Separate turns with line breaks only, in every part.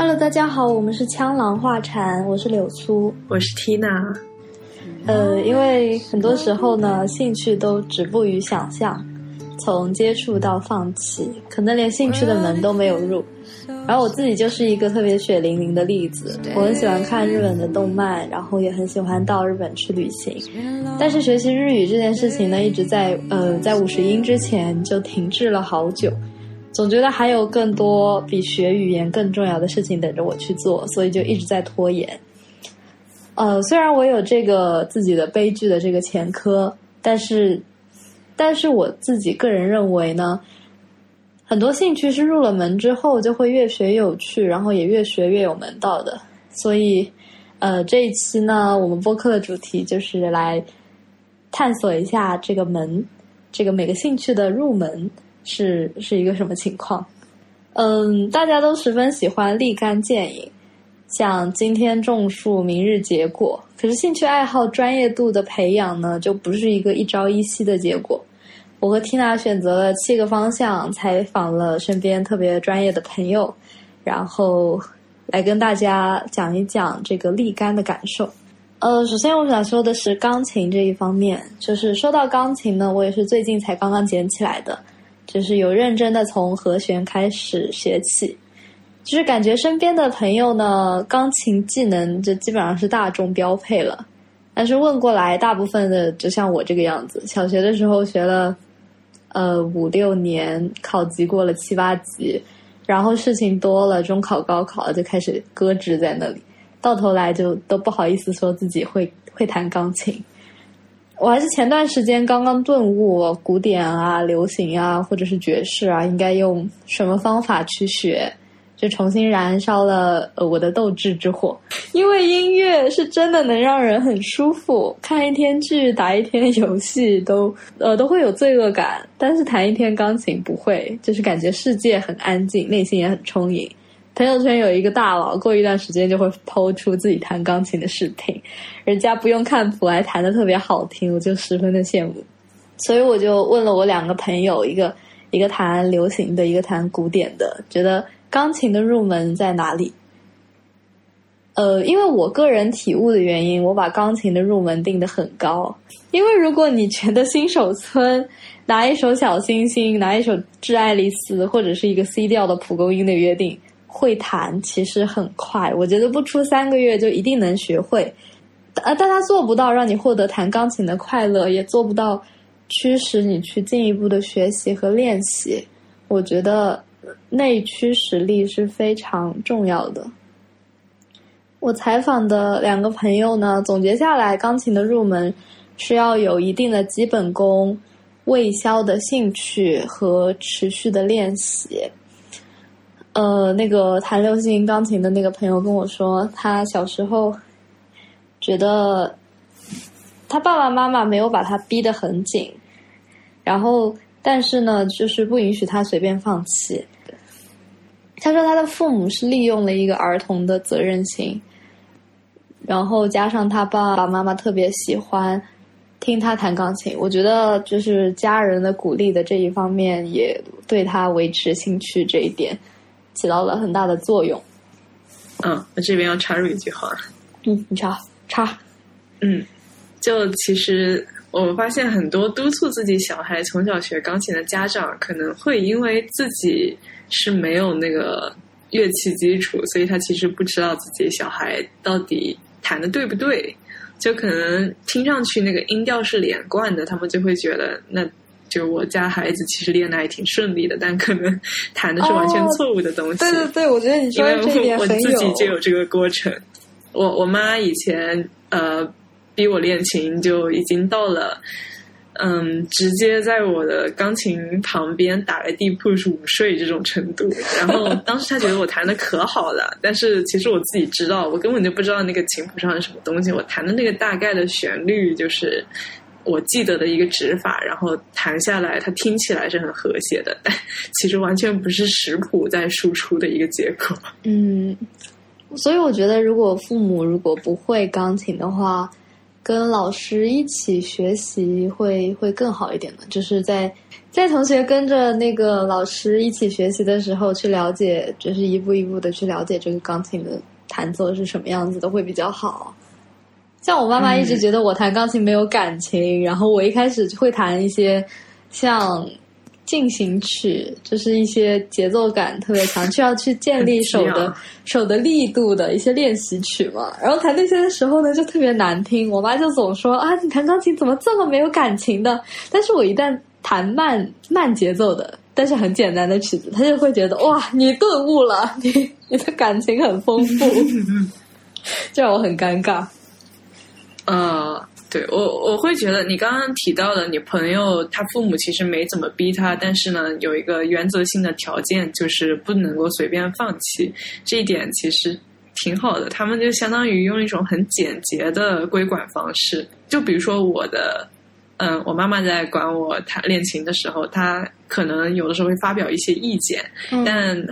Hello，大家好，我们是枪狼画禅，我是柳苏，
我是 Tina。
呃，因为很多时候呢，兴趣都止步于想象，从接触到放弃，可能连兴趣的门都没有入。然后我自己就是一个特别血淋淋的例子，我很喜欢看日本的动漫，然后也很喜欢到日本去旅行。但是学习日语这件事情呢，一直在呃在五十音之前就停滞了好久，总觉得还有更多比学语言更重要的事情等着我去做，所以就一直在拖延。呃，虽然我有这个自己的悲剧的这个前科，但是，但是我自己个人认为呢。很多兴趣是入了门之后就会越学越有趣，然后也越学越有门道的。所以，呃，这一期呢，我们播客的主题就是来探索一下这个门，这个每个兴趣的入门是是一个什么情况。嗯，大家都十分喜欢立竿见影，像今天种树，明日结果。可是兴趣爱好专业度的培养呢，就不是一个一朝一夕的结果。我和 Tina 选择了七个方向，采访了身边特别专业的朋友，然后来跟大家讲一讲这个立竿的感受。呃，首先我想说的是钢琴这一方面，就是说到钢琴呢，我也是最近才刚刚捡起来的，就是有认真的从和弦开始学起，就是感觉身边的朋友呢，钢琴技能就基本上是大众标配了，但是问过来，大部分的就像我这个样子，小学的时候学了。呃，五六年考级过了七八级，然后事情多了，中考、高考就开始搁置在那里，到头来就都不好意思说自己会会弹钢琴。我还是前段时间刚刚顿悟，古典啊、流行啊，或者是爵士啊，应该用什么方法去学。就重新燃烧了呃我的斗志之火，因为音乐是真的能让人很舒服，看一天剧、打一天游戏都呃都会有罪恶感，但是弹一天钢琴不会，就是感觉世界很安静，内心也很充盈。朋友圈有一个大佬，过一段时间就会抛出自己弹钢琴的视频，人家不用看谱还弹的特别好听，我就十分的羡慕。所以我就问了我两个朋友，一个一个弹流行的，一个弹古典的，觉得。钢琴的入门在哪里？呃，因为我个人体悟的原因，我把钢琴的入门定的很高。因为如果你觉得新手村拿一首小星星，拿一首致爱丽丝，或者是一个 C 调的蒲公英的约定会弹，其实很快，我觉得不出三个月就一定能学会。呃，但他做不到让你获得弹钢琴的快乐，也做不到驱使你去进一步的学习和练习。我觉得。内驱实力是非常重要的。我采访的两个朋友呢，总结下来，钢琴的入门需要有一定的基本功、未消的兴趣和持续的练习。呃，那个弹流行钢琴的那个朋友跟我说，他小时候觉得他爸爸妈妈没有把他逼得很紧，然后。但是呢，就是不允许他随便放弃。他说他的父母是利用了一个儿童的责任心，然后加上他爸爸妈妈特别喜欢听他弹钢琴，我觉得就是家人的鼓励的这一方面也对他维持兴趣这一点起到了很大的作用。
嗯，我这边要插入一句话。
嗯，你插插。
嗯，就其实。我发现很多督促自己小孩从小学钢琴的家长，可能会因为自己是没有那个乐器基础，所以他其实不知道自己小孩到底弹的对不对。就可能听上去那个音调是连贯的，他们就会觉得，那就我家孩子其实练的还挺顺利的，但可能弹的是完全错误的东西。
对对对，我觉得你说这点
很有。我自己就有这个过程。我我妈以前呃。逼我练琴就已经到了，嗯，直接在我的钢琴旁边打个地铺午睡这种程度。然后 当时她觉得我弹的可好了，但是其实我自己知道，我根本就不知道那个琴谱上是什么东西。我弹的那个大概的旋律就是我记得的一个指法，然后弹下来，它听起来是很和谐的，但其实完全不是识谱在输出的一个结果。
嗯，所以我觉得，如果父母如果不会钢琴的话，跟老师一起学习会会更好一点的，就是在在同学跟着那个老师一起学习的时候，去了解，就是一步一步的去了解这个钢琴的弹奏是什么样子的，会比较好。像我妈妈一直觉得我弹钢琴没有感情，然后我一开始会弹一些像。进行曲就是一些节奏感特别强，需要去建立手的手的力度的一些练习曲嘛。然后弹那些的时候呢，就特别难听。我妈就总说啊，你弹钢琴怎么这么没有感情的？但是我一旦弹慢慢节奏的，但是很简单的曲子，她就会觉得哇，你顿悟了，你你的感情很丰富，就让我很尴尬。
啊。对我，我会觉得你刚刚提到的，你朋友他父母其实没怎么逼他，但是呢，有一个原则性的条件，就是不能够随便放弃。这一点其实挺好的，他们就相当于用一种很简洁的规管方式。就比如说我的，嗯，我妈妈在管我弹练琴的时候，她可能有的时候会发表一些意见，但。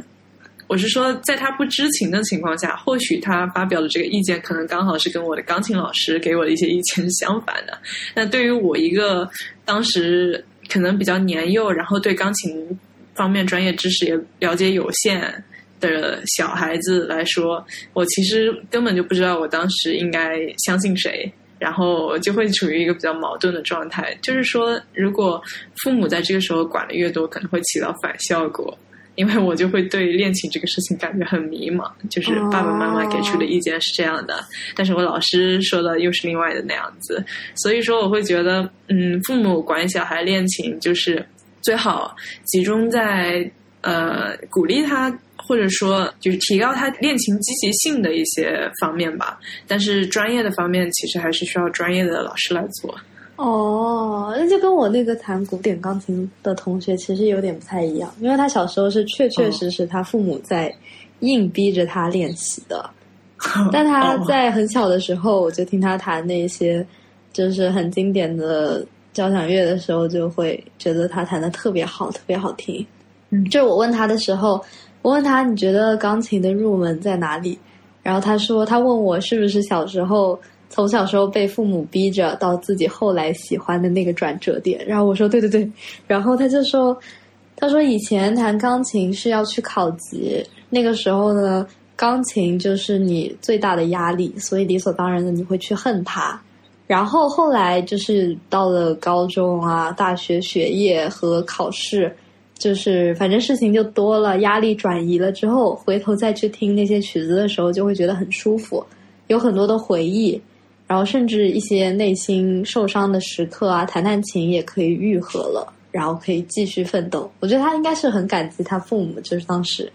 我是说，在他不知情的情况下，或许他发表的这个意见，可能刚好是跟我的钢琴老师给我的一些意见是相反的。那对于我一个当时可能比较年幼，然后对钢琴方面专业知识也了解有限的小孩子来说，我其实根本就不知道我当时应该相信谁，然后就会处于一个比较矛盾的状态。就是说，如果父母在这个时候管的越多，可能会起到反效果。因为我就会对练琴这个事情感觉很迷茫，就是爸爸妈妈给出的意见是这样的，但是我老师说的又是另外的那样子，所以说我会觉得，嗯，父母管小孩练琴就是最好集中在呃鼓励他，或者说就是提高他练琴积极性的一些方面吧，但是专业的方面其实还是需要专业的老师来做。
哦，那就跟我那个弹古典钢琴的同学其实有点不太一样，因为他小时候是确确实实他父母在硬逼着他练习的，但他在很小的时候，我就听他弹那些就是很经典的交响乐的时候，就会觉得他弹的特别好，特别好听。嗯，就是我问他的时候，我问他你觉得钢琴的入门在哪里？然后他说他问我是不是小时候。从小时候被父母逼着到自己后来喜欢的那个转折点，然后我说对对对，然后他就说，他说以前弹钢琴是要去考级，那个时候呢，钢琴就是你最大的压力，所以理所当然的你会去恨它。然后后来就是到了高中啊、大学学业和考试，就是反正事情就多了，压力转移了之后，回头再去听那些曲子的时候，就会觉得很舒服，有很多的回忆。然后甚至一些内心受伤的时刻啊，弹弹琴也可以愈合了，然后可以继续奋斗。我觉得他应该是很感激他父母，就是当时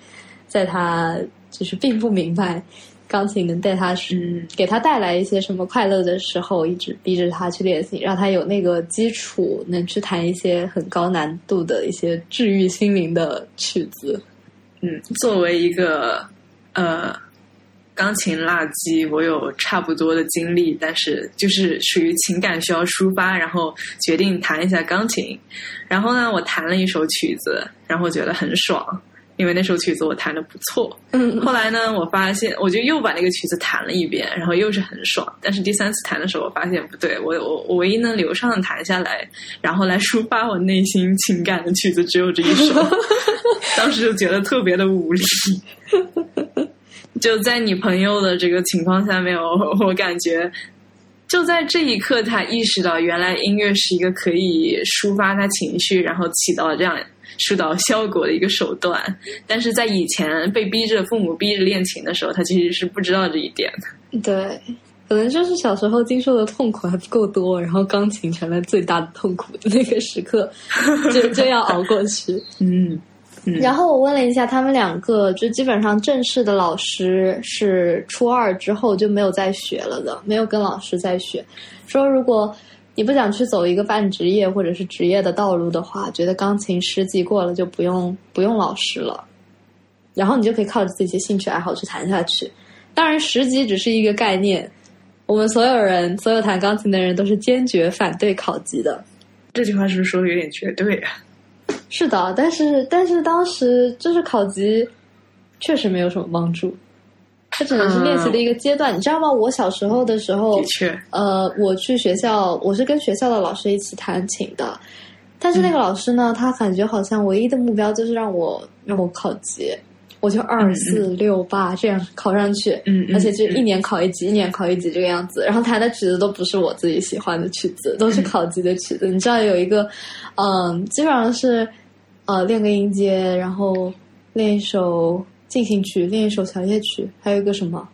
在他就是并不明白钢琴能带他是给他带来一些什么快乐的时候，一直逼着他去练习，让他有那个基础，能去弹一些很高难度的一些治愈心灵的曲子。
嗯，作为一个呃。钢琴垃圾，我有差不多的经历，但是就是属于情感需要抒发，然后决定弹一下钢琴。然后呢，我弹了一首曲子，然后觉得很爽，因为那首曲子我弹的不错。
嗯。
后来呢，我发现我就又把那个曲子弹了一遍，然后又是很爽。但是第三次弹的时候，我发现不对，我我我唯一能流畅的弹下来，然后来抒发我内心情感的曲子只有这一首。当时就觉得特别的无力。就在你朋友的这个情况下面，我 我感觉，就在这一刻，他意识到原来音乐是一个可以抒发他情绪，然后起到这样疏导效果的一个手段。但是在以前被逼着父母逼着练琴的时候，他其实是不知道这一点
的。对，可能就是小时候经受的痛苦还 不够多，然后钢琴成了最大的痛苦的 那个时刻，就就要熬过去。
嗯。
然后我问了一下他们两个，就基本上正式的老师是初二之后就没有再学了的，没有跟老师再学。说如果你不想去走一个半职业或者是职业的道路的话，觉得钢琴十级过了就不用不用老师了，然后你就可以靠着自己的兴趣爱好去弹下去。当然，十级只是一个概念，我们所有人所有弹钢琴的人都是坚决反对考级的。
这句话是不是说的有点绝对啊？
是的，但是但是当时就是考级，确实没有什么帮助。它只能是练习的一个阶段。你知道吗？我小时候的时候
的，确，
呃，我去学校，我是跟学校的老师一起弹琴的，但是那个老师呢，他感觉好像唯一的目标就是让我让我考级，我就二四六八这样考上去，而且就一年考一级，一年考一级这个样子，然后弹的曲子都不是我自己喜欢的曲子，都是考级的曲子。你知道有一个，嗯，基本上是呃练个音阶，然后练一首进行曲，练一首小夜曲，还有一个什么。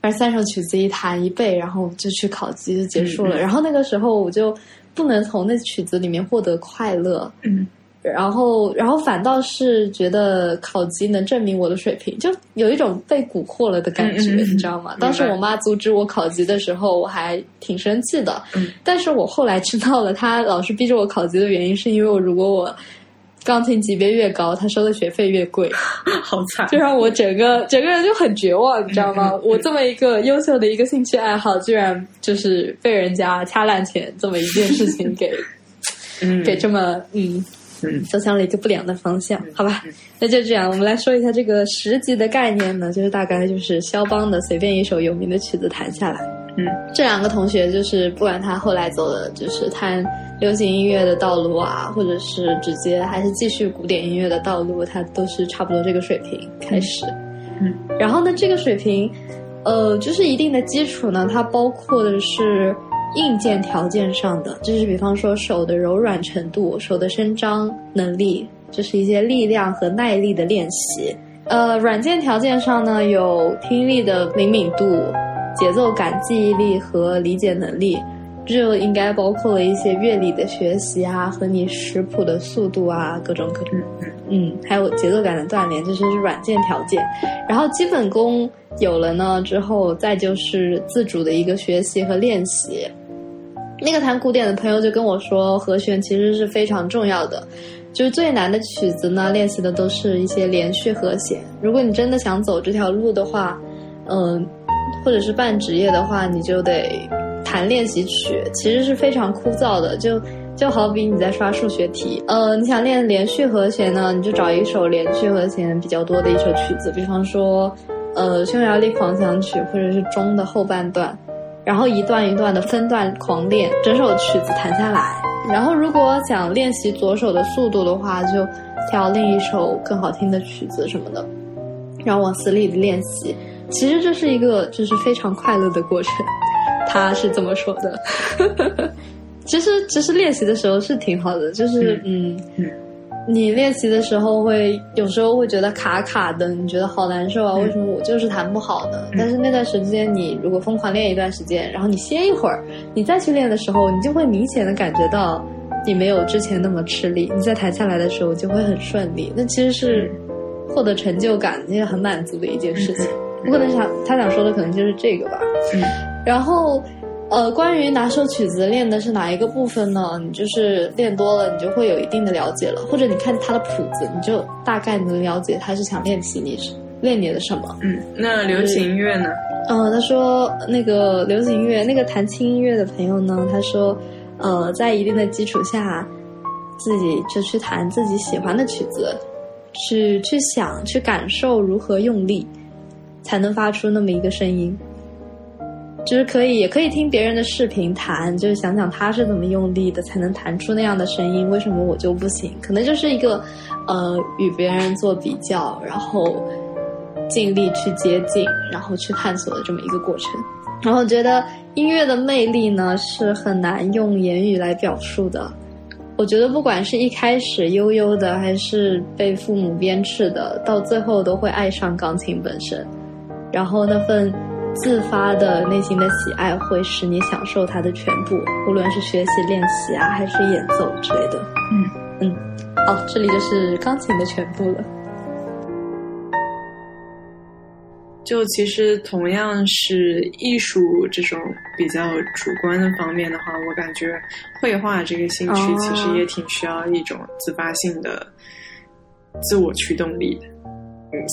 反正三首曲子一弹一背，然后就去考级就结束了。然后那个时候我就不能从那曲子里面获得快乐，
嗯
然后然后反倒是觉得考级能证明我的水平，就有一种被蛊惑了的感觉，你知道吗？当时我妈阻止我考级的时候，我还挺生气的。
嗯
但是我后来知道了，她老是逼着我考级的原因，是因为我如果我钢琴级别越高，她收的学费越贵。
好惨
就，让我整个整个人就很绝望，你知道吗？我这么一个优秀的一个兴趣爱好，居然就是被人家掐烂钱，这么一件事情给
嗯，
给这么嗯
嗯
走向了一个不良的方向，好吧？那就这样，我们来说一下这个十级的概念呢，就是大概就是肖邦的随便一首有名的曲子弹下来。
嗯，
这两个同学就是不管他后来走的就是弹流行音乐的道路啊，或者是直接还是继续古典音乐的道路，他都是差不多这个水平开始。
嗯，
然后呢，这个水平，呃，就是一定的基础呢，它包括的是硬件条件上的，就是比方说手的柔软程度、手的伸张能力，就是一些力量和耐力的练习。呃，软件条件上呢，有听力的灵敏度、节奏感、记忆力和理解能力。这就应该包括了一些乐理的学习啊，和你识谱的速度啊，各种各种。嗯，还有节奏感的锻炼，这就是软件条件。然后基本功有了呢之后，再就是自主的一个学习和练习。那个弹古典的朋友就跟我说，和弦其实是非常重要的。就是最难的曲子呢，练习的都是一些连续和弦。如果你真的想走这条路的话，嗯、或者是半职业的话，你就得弹练习曲，其实是非常枯燥的。就就好比你在刷数学题，呃，你想练连续和弦呢，你就找一首连续和弦比较多的一首曲子，比方说，呃，匈牙利狂想曲或者是钟的后半段，然后一段一段的分段狂练，整首曲子弹下来。然后如果想练习左手的速度的话，就挑另一首更好听的曲子什么的，然后往死里的练习。其实这是一个就是非常快乐的过程，他是这么说的。其实其实练习的时候是挺好的，就是嗯
嗯
你练习的时候会有时候会觉得卡卡的，你觉得好难受啊，
嗯
为什么我就是弹不好呢？
嗯
但是那段时间你如果疯狂练一段时间，然后你歇一会儿，你再去练的时候，你就会明显的感觉到你没有之前那么吃力，你在弹下来的时候就会很顺利。那其实是获得成就感，也很满足的一件事情。我可能想他想说的可能就是这个吧。
嗯
然后，呃，关于哪首曲子练的是哪一个部分呢？你就是练多了，你就会有一定的了解了，或者你看他的谱子，你就大概能了解他是想练习你练你的什么。
嗯，那流行音乐呢？
嗯，他说那个流行音乐，那个弹轻音乐的朋友呢，他说，呃，在一定的基础下，自己就去弹自己喜欢的曲子，去去想，去感受如何用力，才能发出那么一个声音。就是可以，也可以听别人的视频弹，就是想想他是怎么用力的，才能弹出那样的声音。为什么我就不行？可能就是一个，呃，与别人做比较，然后尽力去接近，然后去探索的这么一个过程。然后觉得音乐的魅力呢，是很难用言语来表述的。我觉得不管是一开始悠悠的，还是被父母鞭笞的，到最后都会爱上钢琴本身。然后那份自发的内心的喜爱，会使你享受它的全部，无论是学习、练习啊，还是演奏之类的。
嗯
嗯，好，这里就是钢琴的全部了。
就其实同样是艺术这种比较主观的方面的话，我感觉绘画这个兴趣
哦
其实也挺需要一种自发性的自我驱动力的。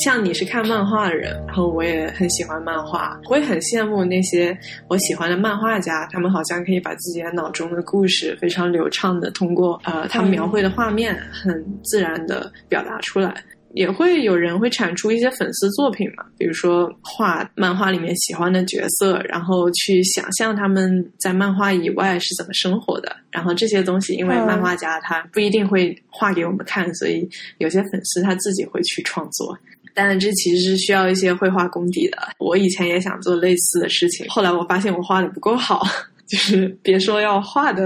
像你是看漫画的人，然后我也很喜欢漫画，我也很羡慕那些我喜欢的漫画家，他们好像可以把自己的脑中的故事非常流畅的通过呃他们描绘的画面，很自然的表达出来。也会有人会产出一些粉丝作品嘛，比如说画漫画里面喜欢的角色，然后去想象他们在漫画以外是怎么生活的。然后这些东西，因为漫画家他不一定会画给我们看，所以有些粉丝他自己会去创作。当然，这其实是需要一些绘画功底的。我以前也想做类似的事情，后来我发现我画的不够好。就是别说要画的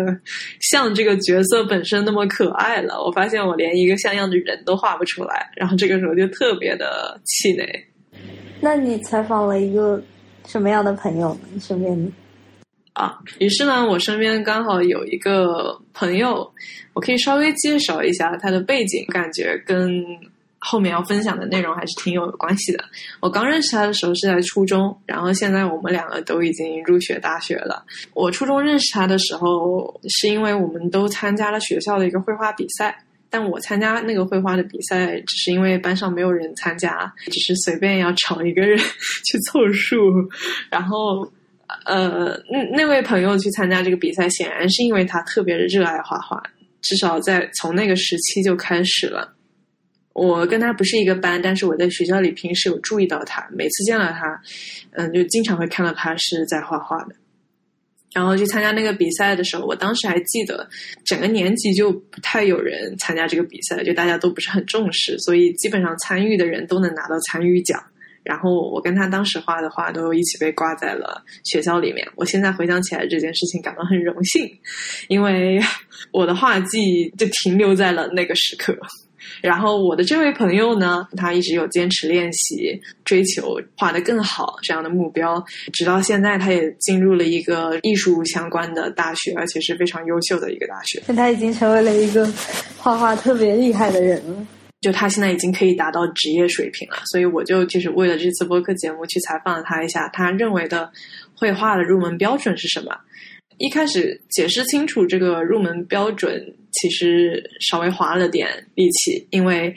像这个角色本身那么可爱了，我发现我连一个像样的人都画不出来，然后这个时候就特别的气馁。
那你采访了一个什么样的朋友呢？身边
啊，于是呢，我身边刚好有一个朋友，我可以稍微介绍一下他的背景，感觉跟。后面要分享的内容还是挺有关系的。我刚认识他的时候是在初中，然后现在我们两个都已经入学大学了。我初中认识他的时候，是因为我们都参加了学校的一个绘画比赛，但我参加那个绘画的比赛，只是因为班上没有人参加，只是随便要找一个人去凑数。然后，呃，那那位朋友去参加这个比赛，显然是因为他特别热爱画画，至少在从那个时期就开始了。我跟他不是一个班，但是我在学校里平时有注意到他，每次见到他，嗯，就经常会看到他是在画画的。然后去参加那个比赛的时候，我当时还记得，整个年级就不太有人参加这个比赛，就大家都不是很重视，所以基本上参与的人都能拿到参与奖。然后我跟他当时画的画都一起被挂在了学校里面。我现在回想起来这件事情，感到很荣幸，因为 我的画技就停留在了那个时刻。然后我的这位朋友呢，他一直有坚持练习，追求画得更好这样的目标，直到现在他也进入了一个艺术相关的大学，而且是非常优秀的一个大学。
他已经成为了一个画画特别厉害的人了，
就他现在已经可以达到职业水平了。所以我就就是为了这次播客节目去采访了他一下，他认为的绘画的入门标准是什么？一开始解释清楚这个入门标准，其实稍微花了点力气，因为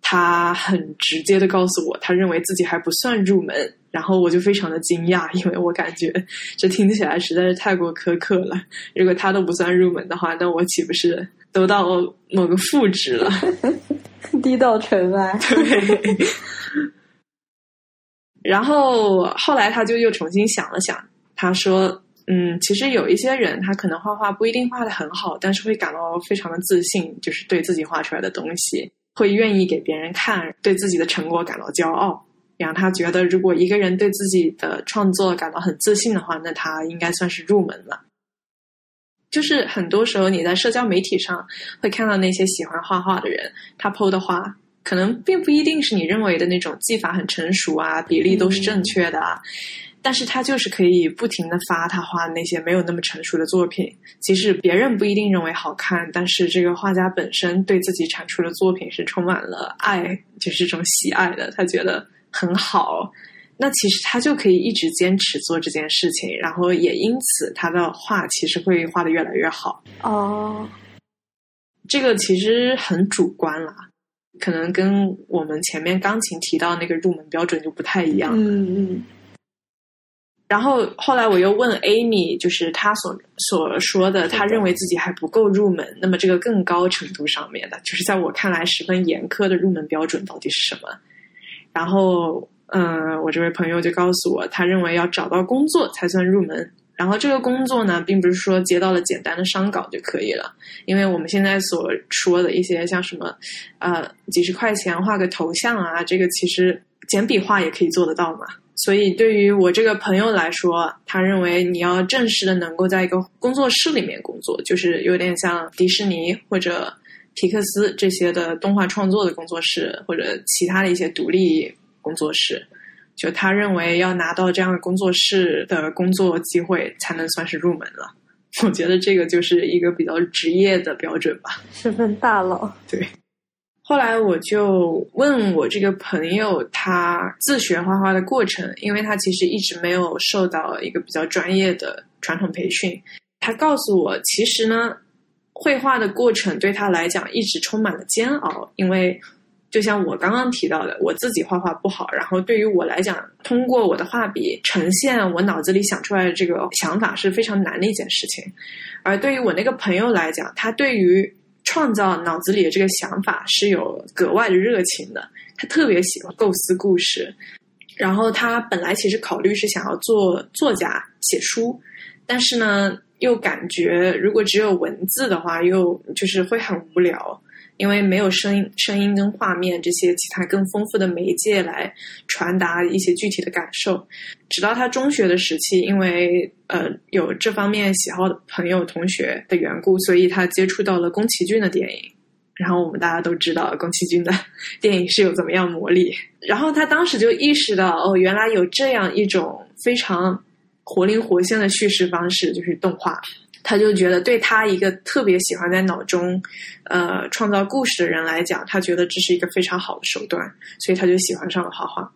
他很直接的告诉我，他认为自己还不算入门，然后我就非常的惊讶，因为我感觉这听起来实在是太过苛刻了。如果他都不算入门的话，那我岂不是都到某个负值了？
低到尘埃。
对。然后后来他就又重新想了想，他说。嗯，其实有一些人，他可能画画不一定画的很好，但是会感到非常的自信，就是对自己画出来的东西会愿意给别人看，对自己的成果感到骄傲，让他觉得如果一个人对自己的创作感到很自信的话，那他应该算是入门了。就是很多时候你在社交媒体上会看到那些喜欢画画的人，他 PO 的画可能并不一定是你认为的那种技法很成熟啊，比例都是正确的啊。但是他就是可以不停的发他画那些没有那么成熟的作品，即使别人不一定认为好看，但是这个画家本身对自己产出的作品是充满了爱，就是这种喜爱的，他觉得很好，那其实他就可以一直坚持做这件事情，然后也因此他的画其实会画的越来越好。
哦，
这个其实很主观啦，可能跟我们前面钢琴提到那个入门标准就不太一样。
嗯嗯。
然后后来我又问 Amy，就是他所所说的，他认为自己还不够入门。那么这个更高程度上面的，就是在我看来十分严苛的入门标准到底是什么？然后，嗯，我这位朋友就告诉我，他认为要找到工作才算入门。然后这个工作呢，并不是说接到了简单的商稿就可以了，因为我们现在所说的一些像什么，呃，几十块钱画个头像啊，这个其实简笔画也可以做得到嘛。所以，对于我这个朋友来说，他认为你要正式的能够在一个工作室里面工作，就是有点像迪士尼或者皮克斯这些的动画创作的工作室，或者其他的一些独立工作室。就他认为要拿到这样的工作室的工作机会，才能算是入门了。我觉得这个就是一个比较职业的标准吧，
十分大佬。
对。后来我就问我这个朋友，他自学画画的过程，因为他其实一直没有受到一个比较专业的传统培训。他告诉我，其实呢，绘画的过程对他来讲一直充满了煎熬，因为就像我刚刚提到的，我自己画画不好，然后对于我来讲，通过我的画笔呈现我脑子里想出来的这个想法是非常难的一件事情。而对于我那个朋友来讲，他对于创造脑子里的这个想法是有格外的热情的，他特别喜欢构思故事。然后他本来其实考虑是想要做作家写书，但是呢，又感觉如果只有文字的话，又就是会很无聊。因为没有声音、声音跟画面这些其他更丰富的媒介来传达一些具体的感受，直到他中学的时期，因为呃有这方面喜好的朋友、同学的缘故，所以他接触到了宫崎骏的电影。然后我们大家都知道宫崎骏的 电影是有怎么样魔力。然后他当时就意识到，哦，原来有这样一种非常活灵活现的叙事方式，就是动画。他就觉得，对他一个特别喜欢在脑中，呃，创造故事的人来讲，他觉得这是一个非常好的手段，所以他就喜欢上了画画。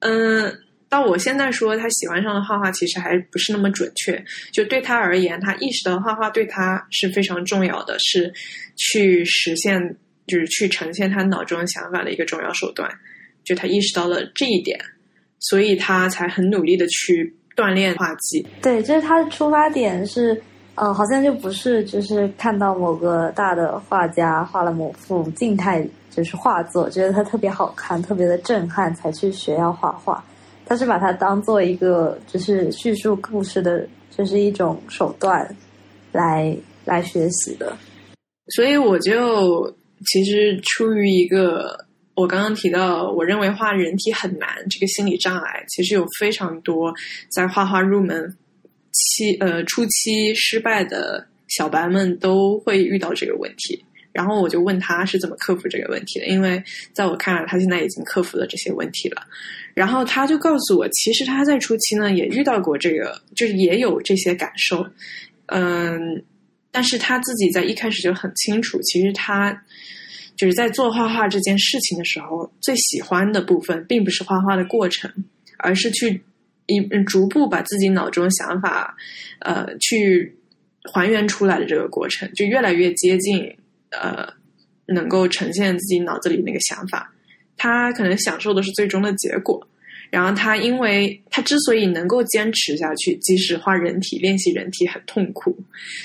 嗯，到我现在说他喜欢上了画画，其实还不是那么准确。就对他而言，他意识到画画对他是非常重要的，是去实现，就是去呈现他脑中想法的一个重要手段。就他意识到了这一点，所以他才很努力的去锻炼画技。
对，就是他的出发点是。嗯，好像就不是，就是看到某个大的画家画了某幅静态就是画作，觉得它特别好看，特别的震撼，才去学要画画。他是把它当做一个就是叙述故事的，就是一种手段来来学习的。
所以我就其实出于一个我刚刚提到，我认为画人体很难这个心理障碍，其实有非常多在画画入门。期呃初期失败的小白们都会遇到这个问题，然后我就问他是怎么克服这个问题的，因为在我看来他现在已经克服了这些问题了，然后他就告诉我，其实他在初期呢也遇到过这个，就是也有这些感受，嗯，但是他自己在一开始就很清楚，其实他就是在做画画这件事情的时候，最喜欢的部分并不是画画的过程，而是去。一逐步把自己脑中想法，呃，去还原出来的这个过程，就越来越接近，呃，能够呈现自己脑子里那个想法。他可能享受的是最终的结果，然后他因为他之所以能够坚持下去，即使画人体练习人体很痛苦，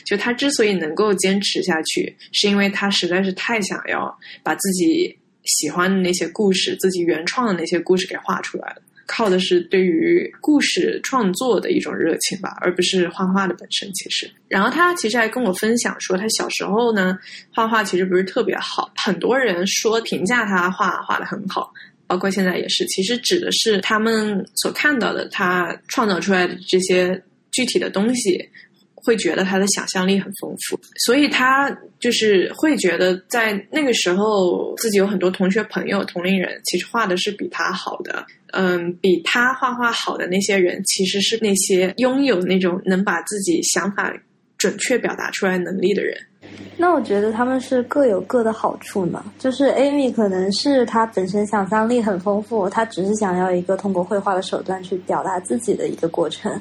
就他之所以能够坚持下去，是因为他实在是太想要把自己喜欢的那些故事，自己原创的那些故事给画出来了。靠的是对于故事创作的一种热情吧，而不是画画的本身。其实，然后他其实还跟我分享说，他小时候呢，画画其实不是特别好。很多人说评价他画画的很好，包括现在也是。其实指的是他们所看到的他创造出来的这些具体的东西。会觉得他的想象力很丰富，所以他就是会觉得在那个时候自己有很多同学朋友同龄人，其实画的是比他好的。嗯，比他画画好的那些人，其实是那些拥有那种能把自己想法准确表达出来能力的人。
那我觉得他们是各有各的好处呢。就是 Amy 可能是他本身想象力很丰富，他只是想要一个通过绘画的手段去表达自己的一个过程。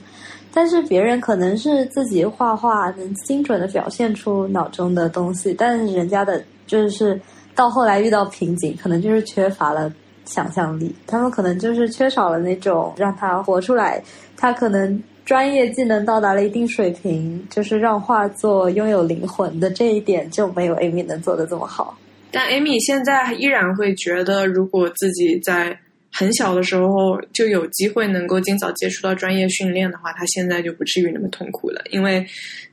但是别人可能是自己画画能精准的表现出脑中的东西，但是人家的就是到后来遇到瓶颈，可能就是缺乏了想象力。他们可能就是缺少了那种让他活出来，他可能专业技能到达了一定水平，就是让画作拥有灵魂的这一点就没有 Amy 能做的这么好。
但 Amy 现在依然会觉得，如果自己在。很小的时候就有机会能够尽早接触到专业训练的话，他现在就不至于那么痛苦了。因为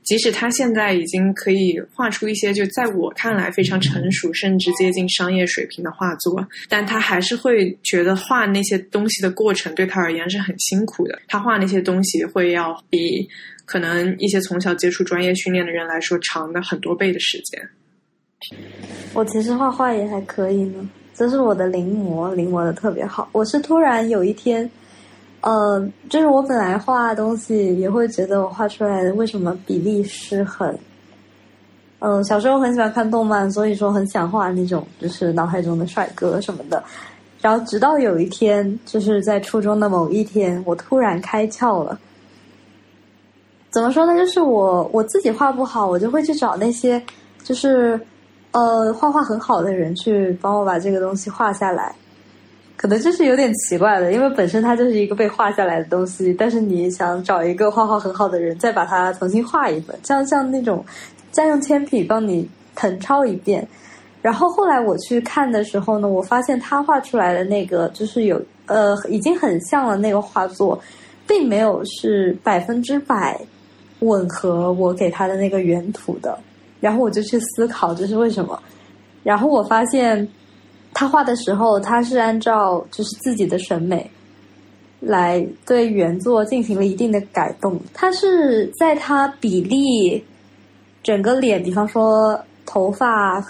即使他现在已经可以画出一些就在我看来非常成熟甚至接近商业水平的画作，但他还是会觉得画那些东西的过程对他而言是很辛苦的。他画那些东西会要比可能一些从小接触专业训练的人来说长的很多倍的时间。
我其实画画也还可以呢。这是我的临摹，临摹的特别好。我是突然有一天，呃，就是我本来画东西也会觉得我画出来的为什么比例失衡。嗯，小时候很喜欢看动漫，所以说很想画那种就是脑海中的帅哥什么的。然后直到有一天，就是在初中的某一天，我突然开窍了。怎么说呢？就是我我自己画不好，我就会去找那些就是。呃，画画很好的人去帮我把这个东西画下来，可能就是有点奇怪的，因为本身它就是一个被画下来的东西，但是你想找一个画画很好的人再把它重新画一份，像像那种再用铅笔帮你誊抄一遍。然后后来我去看的时候呢，我发现他画出来的那个就是有呃，已经很像了那个画作，并没有是百分之百吻合我给他的那个原图的。然后我就去思考这是为什么。然后我发现他画的时候，他是按照就是自己的审美来对原作进行了一定的改动。他是在他比例整个脸，比方说头发。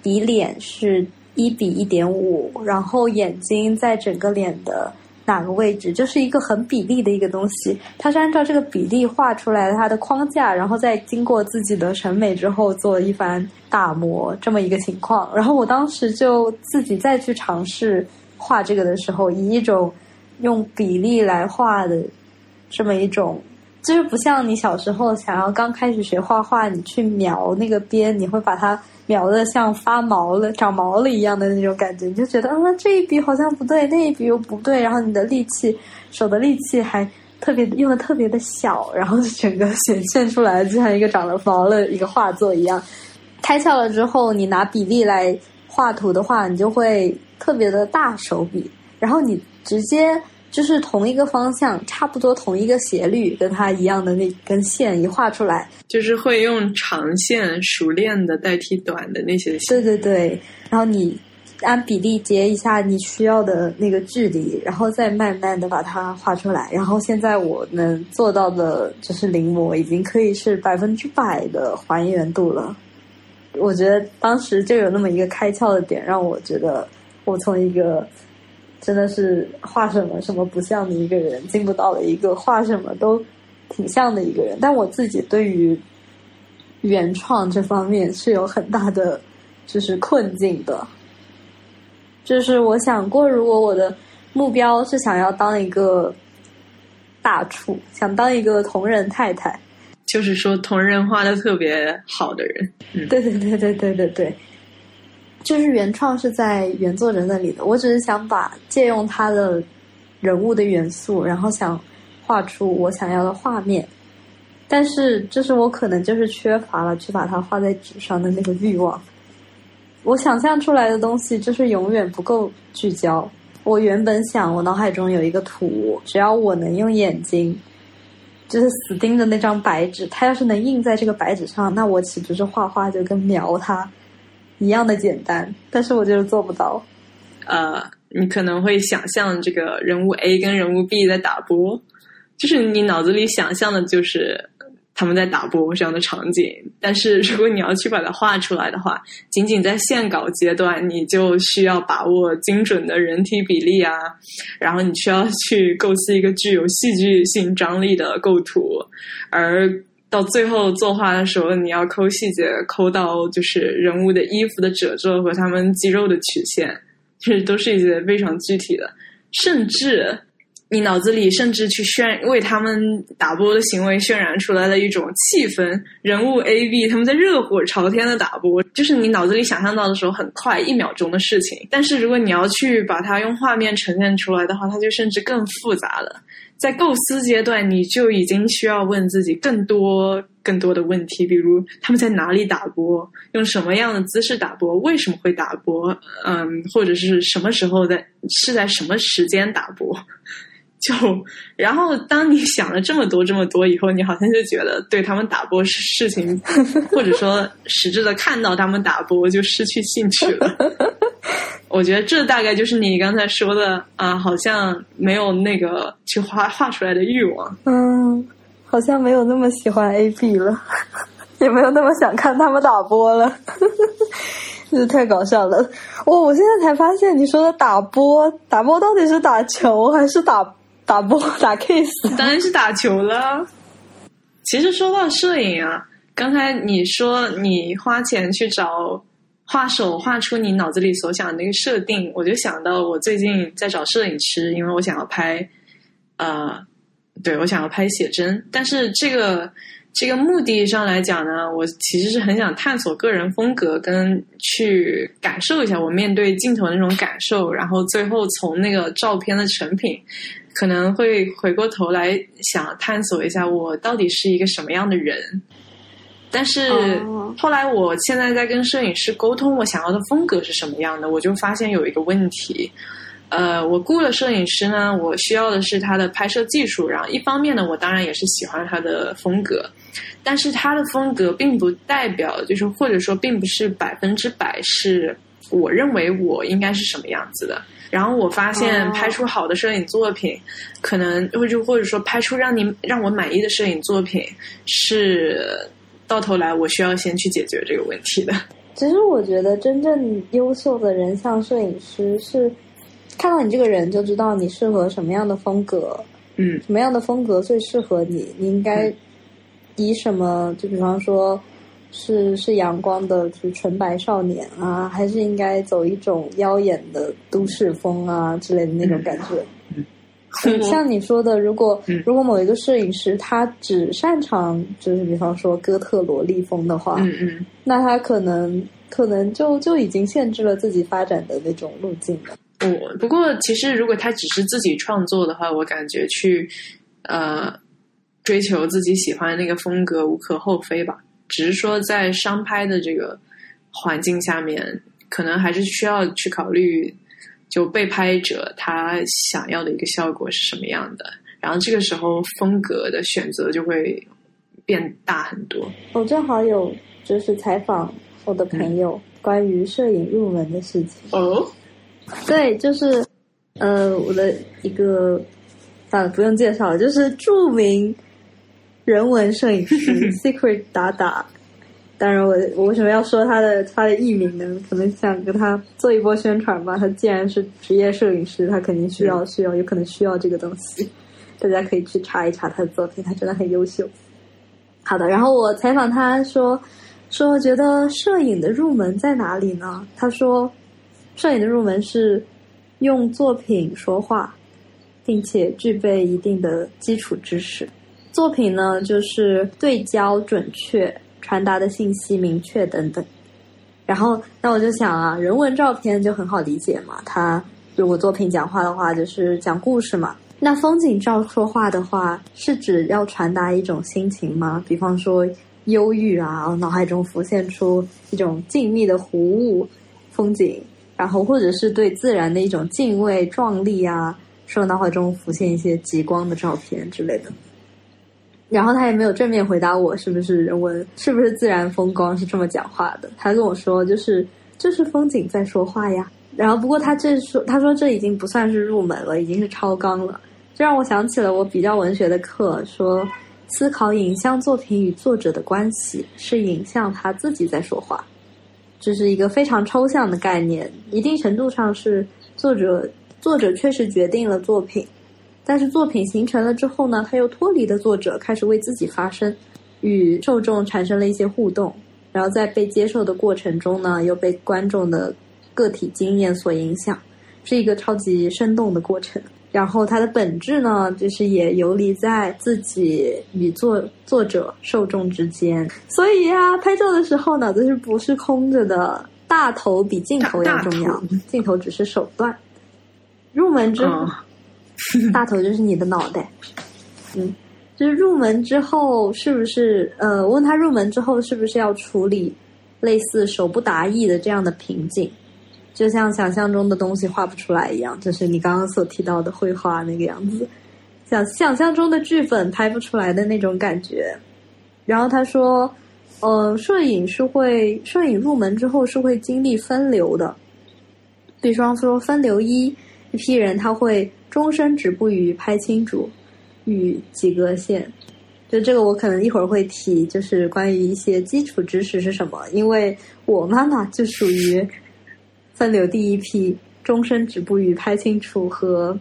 比脸是一比一点五，然后眼睛在整个脸的哪个位置，就是一个很比例的一个东西。它是按照这个比例画出来的它的框架，然后再经过自己的审美之后做一番打磨，这么一个情况。然后我当时就自己再去尝试画这个的时候，以一种用比例来画的这么一种，就是不像你小时候想要刚开始学画画，你去描那个边，你会把它。描的像发毛了、长毛了一样的那种感觉，你就觉得，嗯，这一笔好像不对，那一笔又不对，然后你的力气，手的力气还特别用的特别的小，然后整个显现出来就像一个长了毛了一个画作一样。开窍了之后，你拿比例来画图的话，你就会特别的大手笔，然后你直接。就是同一个方向，差不多同一个斜率，跟它一样的那根线一画出来，
就是会用长线熟练的代替短的那些线。
对对对，然后你按比例截一下你需要的那个距离，然后再慢慢的把它画出来。然后现在我能做到的就是临摹，已经可以是百分之百的还原度了。我觉得当时就有那么一个开窍的点，让我觉得我从一个。真的是画什么什么不像的一个人，进不到了一个画什么都挺像的一个人。但我自己对于原创这方面是有很大的就是困境的。就是我想过，如果我的目标是想要当一个大厨，想当一个同人太太，
就是说同人画的特别好的人。
嗯，对对对对对对对。就是原创是在原作者那里的，我只是想把借用他的人物的元素，然后想画出我想要的画面。但是，这是我可能就是缺乏了去把它画在纸上的那个欲望。我想象出来的东西就是永远不够聚焦。我原本想，我脑海中有一个图，只要我能用眼睛，就是死盯着那张白纸，它要是能印在这个白纸上，那我岂不是画画就跟描它？一样的简单，但是我就是做不到。
呃，你可能会想象这个人物 A 跟人物 B 在打波，就是你脑子里想象的就是他们在打波这样的场景。但是如果你要去把它画出来的话，仅仅在线稿阶段，你就需要把握精准的人体比例啊，然后你需要去构思一个具有戏剧性张力的构图，而。到最后作画的时候，你要抠细节，抠到就是人物的衣服的褶皱和他们肌肉的曲线，其实都是一些非常具体的。甚至你脑子里甚至去渲为他们打波的行为渲染出来的一种气氛，人物 A、B 他们在热火朝天的打波，就是你脑子里想象到的时候很快一秒钟的事情。但是如果你要去把它用画面呈现出来的话，它就甚至更复杂了。在构思阶段，你就已经需要问自己更多、更多的问题，比如他们在哪里打波，用什么样的姿势打波，为什么会打波，嗯，或者是什么时候在是在什么时间打波。就，然后当你想了这么多这么多以后，你好像就觉得对他们打波事情，或者说实质的看到他们打波就失去兴趣了。我觉得这大概就是你刚才说的啊，好像没有那个去画画出来的欲望。
嗯，好像没有那么喜欢 AB 了，也没有那么想看他们打波了。这太搞笑了！我我现在才发现，你说的打波，打波到底是打球还是打？打波打 case，
当然是打球了。其实说到摄影啊，刚才你说你花钱去找画手画出你脑子里所想的那个设定，我就想到我最近在找摄影师，因为我想要拍，呃，对我想要拍写真，但是这个。这个目的上来讲呢，我其实是很想探索个人风格，跟去感受一下我面对镜头那种感受，然后最后从那个照片的成品，可能会回过头来想探索一下我到底是一个什么样的人。但是
哦
后来我现在在跟摄影师沟通我想要的风格是什么样的，我就发现有一个问题。呃，我雇了摄影师呢，我需要的是他的拍摄技术，然后一方面呢，我当然也是喜欢他的风格，但是他的风格并不代表，就是或者说并不是百分之百是我认为我应该是什么样子的。然后我发现
哦
拍出好的摄影作品，可能或者或者说拍出让你让我满意的摄影作品，是到头来我需要先去解决这个问题的。
其实我觉得真正优秀的人像摄影师是看到你这个人就知道你适合什么样的风格，
嗯
什么样的风格最适合你，你应该以什么？就比方说，是是阳光的，就是纯白少年啊，还是应该走一种妖艳的都市风啊之类的那种感觉？
嗯
像你说的，如果、
嗯
如果某一个摄影师他只擅长就是比方说哥特萝莉风的话，
嗯嗯。
那他可能可能就就已经限制了自己发展的那种路径了。
我不过其实如果他只是自己创作的话，我感觉去呃追求自己喜欢的那个风格无可厚非吧。只是说在商拍的这个环境下面，可能还是需要去考虑，就被拍者他想要的一个效果是什么样的，然后这个时候风格的选择就会变大很多。
我正好有就是采访我的朋友关于摄影入门的事情。
哦，
对，就是呃，我的一个，算了，不用介绍了，就是著名人文摄影师 Secret 达达。当然我，我为什么要说他的他的艺名呢？可能想跟他做一波宣传吧。他既然是职业摄影师，他肯定需要需要，有可能需要这个东西。大家可以去查一查他的作品，他真的很优秀。好的，然后我采访他说说觉得摄影的入门在哪里呢？他说，摄影的入门是用作品说话，并且具备一定的基础知识。作品呢，就是对焦准确、传达的信息明确等等。然后，那我就想啊，人文照片就很好理解嘛，它如果作品讲话的话，就是讲故事嘛。那风景照说话的话，是指要传达一种心情吗？比方说忧郁啊，脑海中浮现出一种静谧的湖雾风景，然后或者是对自然的一种敬畏、壮丽啊，说脑海中浮现一些极光的照片之类的。然后他也没有正面回答我是不是人文，是不是自然风光是这么讲话的。他跟我说就是就是风景在说话呀。然后不过他这说他说这已经不算是入门了，已经是超纲了。这让我想起了我比较文学的课，说思考影像作品与作者的关系，是影像他自己在说话。这是一个非常抽象的概念，一定程度上是作者作者确实决定了作品，但是作品形成了之后呢，他又脱离了作者，开始为自己发声，与受众产生了一些互动，然后在被接受的过程中呢，又被观众的个体经验所影响，是一个超级生动的过程。然后它的本质呢，就是也游离在自己与作作者、受众之间。所以啊，拍照的时候脑子是不是空着的？大头比镜头要重要，镜头只是手段。入门之后，
哦
大头就是你的脑袋。嗯，就是入门之后是不是呃？问他入门之后是不是要处理类似手不达意的这样的瓶颈？就像想象中的东西画不出来一样，就是你刚刚所提到的绘画那个样子，想想象中的剧本拍不出来的那种感觉。然后他说，呃，摄影是会摄影入门之后是会经历分流的，比方说分流一，一批人他会终身止步于拍清楚与及格线。就这个，我可能一会儿会提，就是关于一些基础知识是什么，因为我妈妈就属于分流第一批，终身止步于拍清楚和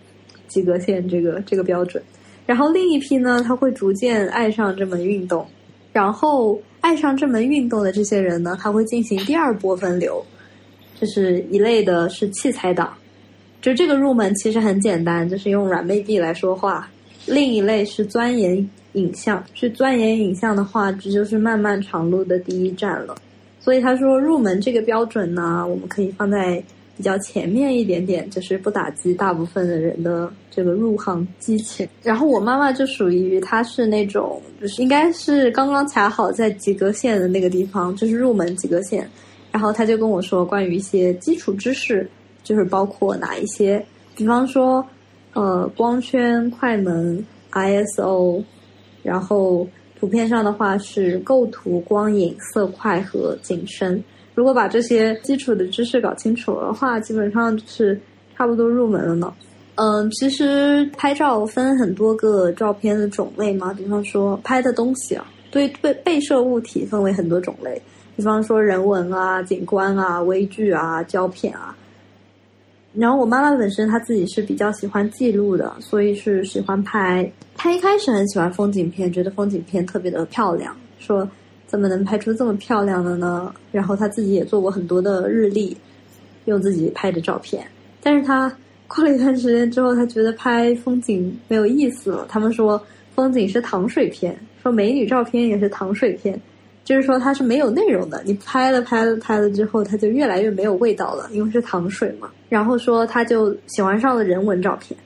及格线这个这个标准。然后另一批呢，他会逐渐爱上这门运动，然后爱上这门运动的这些人呢，他会进行第二波分流，就是一类的是器材党，就这个入门其实很简单，就是用软妹币来说话。另一类是钻研影像，去钻研影像的话，这就是漫漫长路的第一站了。所以他说，入门这个标准呢，我们可以放在比较前面一点点，就是不打击大部分的人的这个入行激情。然后我妈妈就属于她是那种，就是应该是刚刚卡好在及格线的那个地方，就是入门及格线。然后她就跟我说关于一些基础知识，就是包括哪一些，比方说呃光圈、快门、ISO，然后图片上的话是构图、光影、色块和景深。如果把这些基础的知识搞清楚的话，基本上就是差不多入门了呢。嗯，其实拍照分很多个照片的种类嘛，比方说拍的东西啊，对被被摄物体分为很多种类，比方说人文啊、景观啊、微距啊、胶片啊。然后我妈妈本身她自己是比较喜欢记录的，所以是喜欢拍。她一开始很喜欢风景片，觉得风景片特别的漂亮，说。怎么能拍出这么漂亮的呢？然后他自己也做过很多的日历，用自己拍的照片。但是他过了一段时间之后，他觉得拍风景没有意思了。他们说风景是糖水片，说美女照片也是糖水片，就是说它是没有内容的。你拍了拍了拍了之后，它就越来越没有味道了，因为是糖水嘛。然后说他就喜欢上了人文照片，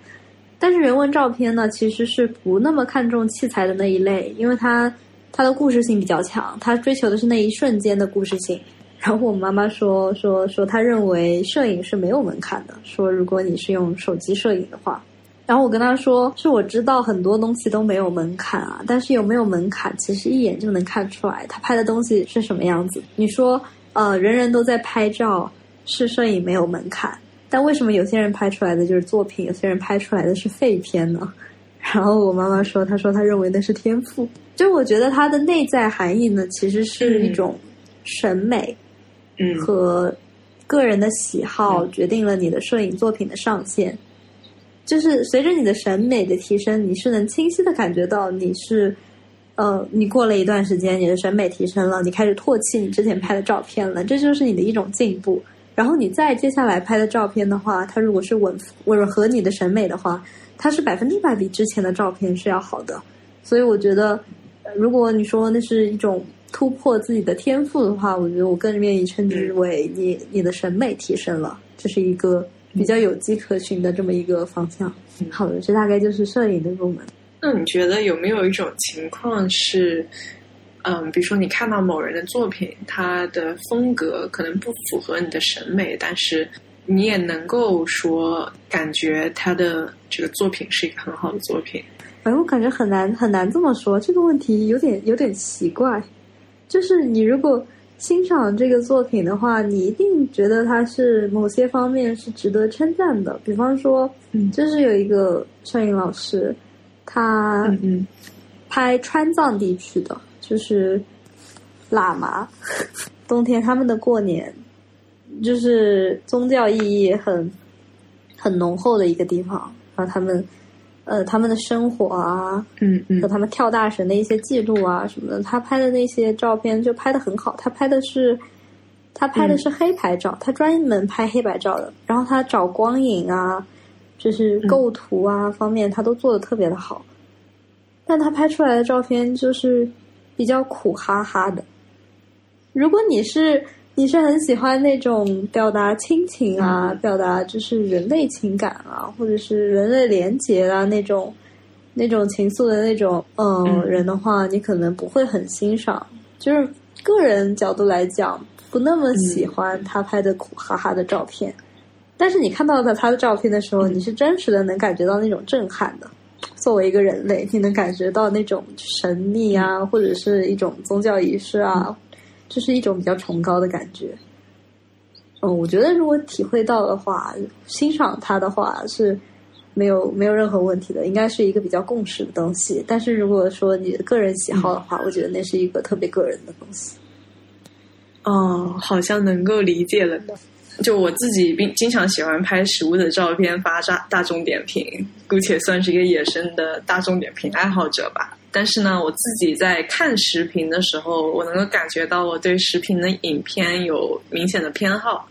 但是人文照片呢，其实是不那么看重器材的那一类，因为它。他的故事性比较强，他追求的是那一瞬间的故事性。然后我妈妈说说说，他认为摄影是没有门槛的，说如果你是用手机摄影的话。然后我跟他说，是我知道很多东西都没有门槛啊，但是有没有门槛，其实一眼就能看出来他拍的东西是什么样子。你说，呃，人人都在拍照，是摄影没有门槛，但为什么有些人拍出来的就是作品，有些人拍出来的是废片呢？然后我妈妈说：“她说她认为那是天赋，就我觉得它的内在含义呢，其实是一种审美，
嗯，
和个人的喜好决定了你的摄影作品的上限。就是随着你的审美的提升，你是能清晰的感觉到你是，呃，你过了一段时间，你的审美提升了，你开始唾弃你之前拍的照片了，这就是你的一种进步。然后你再接下来拍的照片的话，它如果是吻吻合你的审美的话。”它是百分之百比之前的照片是要好的，所以我觉得，如果你说那是一种突破自己的天赋的话，我觉得我更愿意称之为你你的审美提升了，这是一个比较有迹可循的这么一个方向。好的，这大概就是摄影的入门。
那你觉得有没有一种情况是，嗯，比如说你看到某人的作品，他的风格可能不符合你的审美，但是。你也能够说，感觉他的这个作品是一个很好的作品。
哎，我感觉很难很难这么说，这个问题有点有点奇怪。就是你如果欣赏这个作品的话，你一定觉得它是某些方面是值得称赞的。比方说，嗯，就是有一个摄影老师，他
嗯
拍川藏地区的，就是喇嘛，冬天他们的过年。就是宗教意义很很浓厚的一个地方，然后他们呃他们的生活啊，
嗯嗯，
和他们跳大神的一些记录啊什么的，他拍的那些照片就拍的很好。他拍的是他拍的是黑白照，他专门拍黑白照的。然后他找光影啊，就是构图啊方面，他都做的特别的好。但他拍出来的照片就是比较苦哈哈的。如果你是。你是很喜欢那种表达亲情啊，表达就是人类情感啊，或者是人类连结啊那种那种情愫的那种嗯人的话，你可能不会很欣赏。就是个人角度来讲，不那么喜欢他拍的苦哈哈的照片。但是你看到的他的照片的时候，你是真实的能感觉到那种震撼的。作为一个人类，你能感觉到那种神秘啊，或者是一种宗教仪式啊。这是一种比较崇高的感觉，嗯，我觉得如果体会到的话，欣赏它的话是没有没有任何问题的，应该是一个比较共识的东西。但是如果说你的个人喜好的话，我觉得那是一个特别个人的东西。
哦，好像能够理解了的。就我自己并经常喜欢拍食物的照片发大大众点评，姑且算是一个野生的大众点评爱好者吧。但是呢，我自己在看视频的时候，我能够感觉到我对视频的影片有明显的偏好。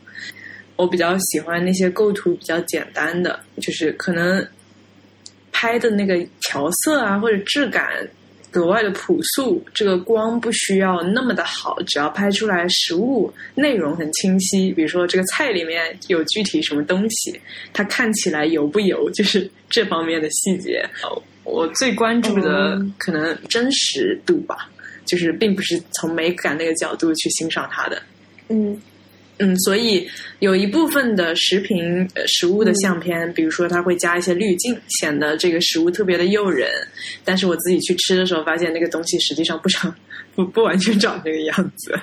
我比较喜欢那些构图比较简单的，就是可能拍的那个调色啊或者质感格外的朴素，这个光不需要那么的好，只要拍出来实物内容很清晰，比如说这个菜里面有具体什么东西，它看起来油不油，就是这方面的细节。我最关注的可能真实度吧，就是并不是从美感那个角度去欣赏它的。
嗯
嗯，所以有一部分的食品、呃食物的相片，比如说它会加一些滤镜，显得这个食物特别的诱人。但是我自己去吃的时候，发现那个东西实际上不长，不不完全长这个样子。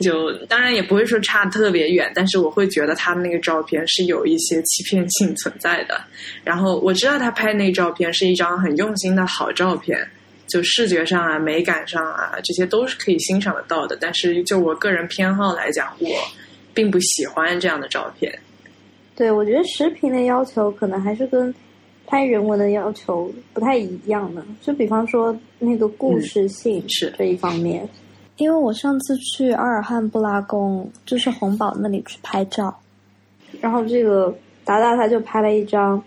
就当然也不会说差特别远，但是我会觉得他们那个照片是有一些欺骗性存在的。然后我知道他拍那照片是一张很用心的好照片。就视觉上啊、美感上啊，这些都是可以欣赏得到的。但是就我个人偏好来讲，我并不喜欢这样的照片。
对，我觉得视频的要求可能还是跟拍人文的要求不太一样的。就比方说那个故事性
是
这一方面，因为我上次去阿尔汉布拉宫，就是红堡那里去拍照，然后这个达达他就拍了一张，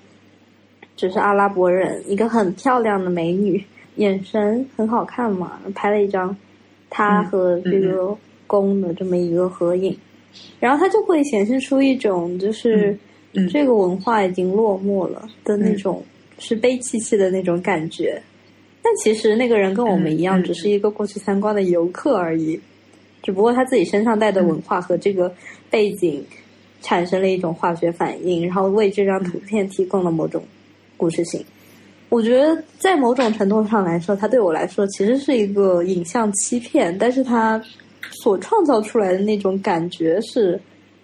只是阿拉伯人，一个很漂亮的美女，眼神很好看嘛，拍了一张他和这个宫的这么一个合影。然后它就会显示出一种就是这个文化已经落寞了的那种，是悲戚戚的那种感觉。但其实那个人跟我们一样，只是一个过去参观的游客而已，只不过他自己身上带的文化和这个背景产生了一种化学反应，然后为这张图片提供了某种故事性。我觉得在某种程度上来说，它对我来说其实是一个影像欺骗，但是它所创造出来的那种感觉是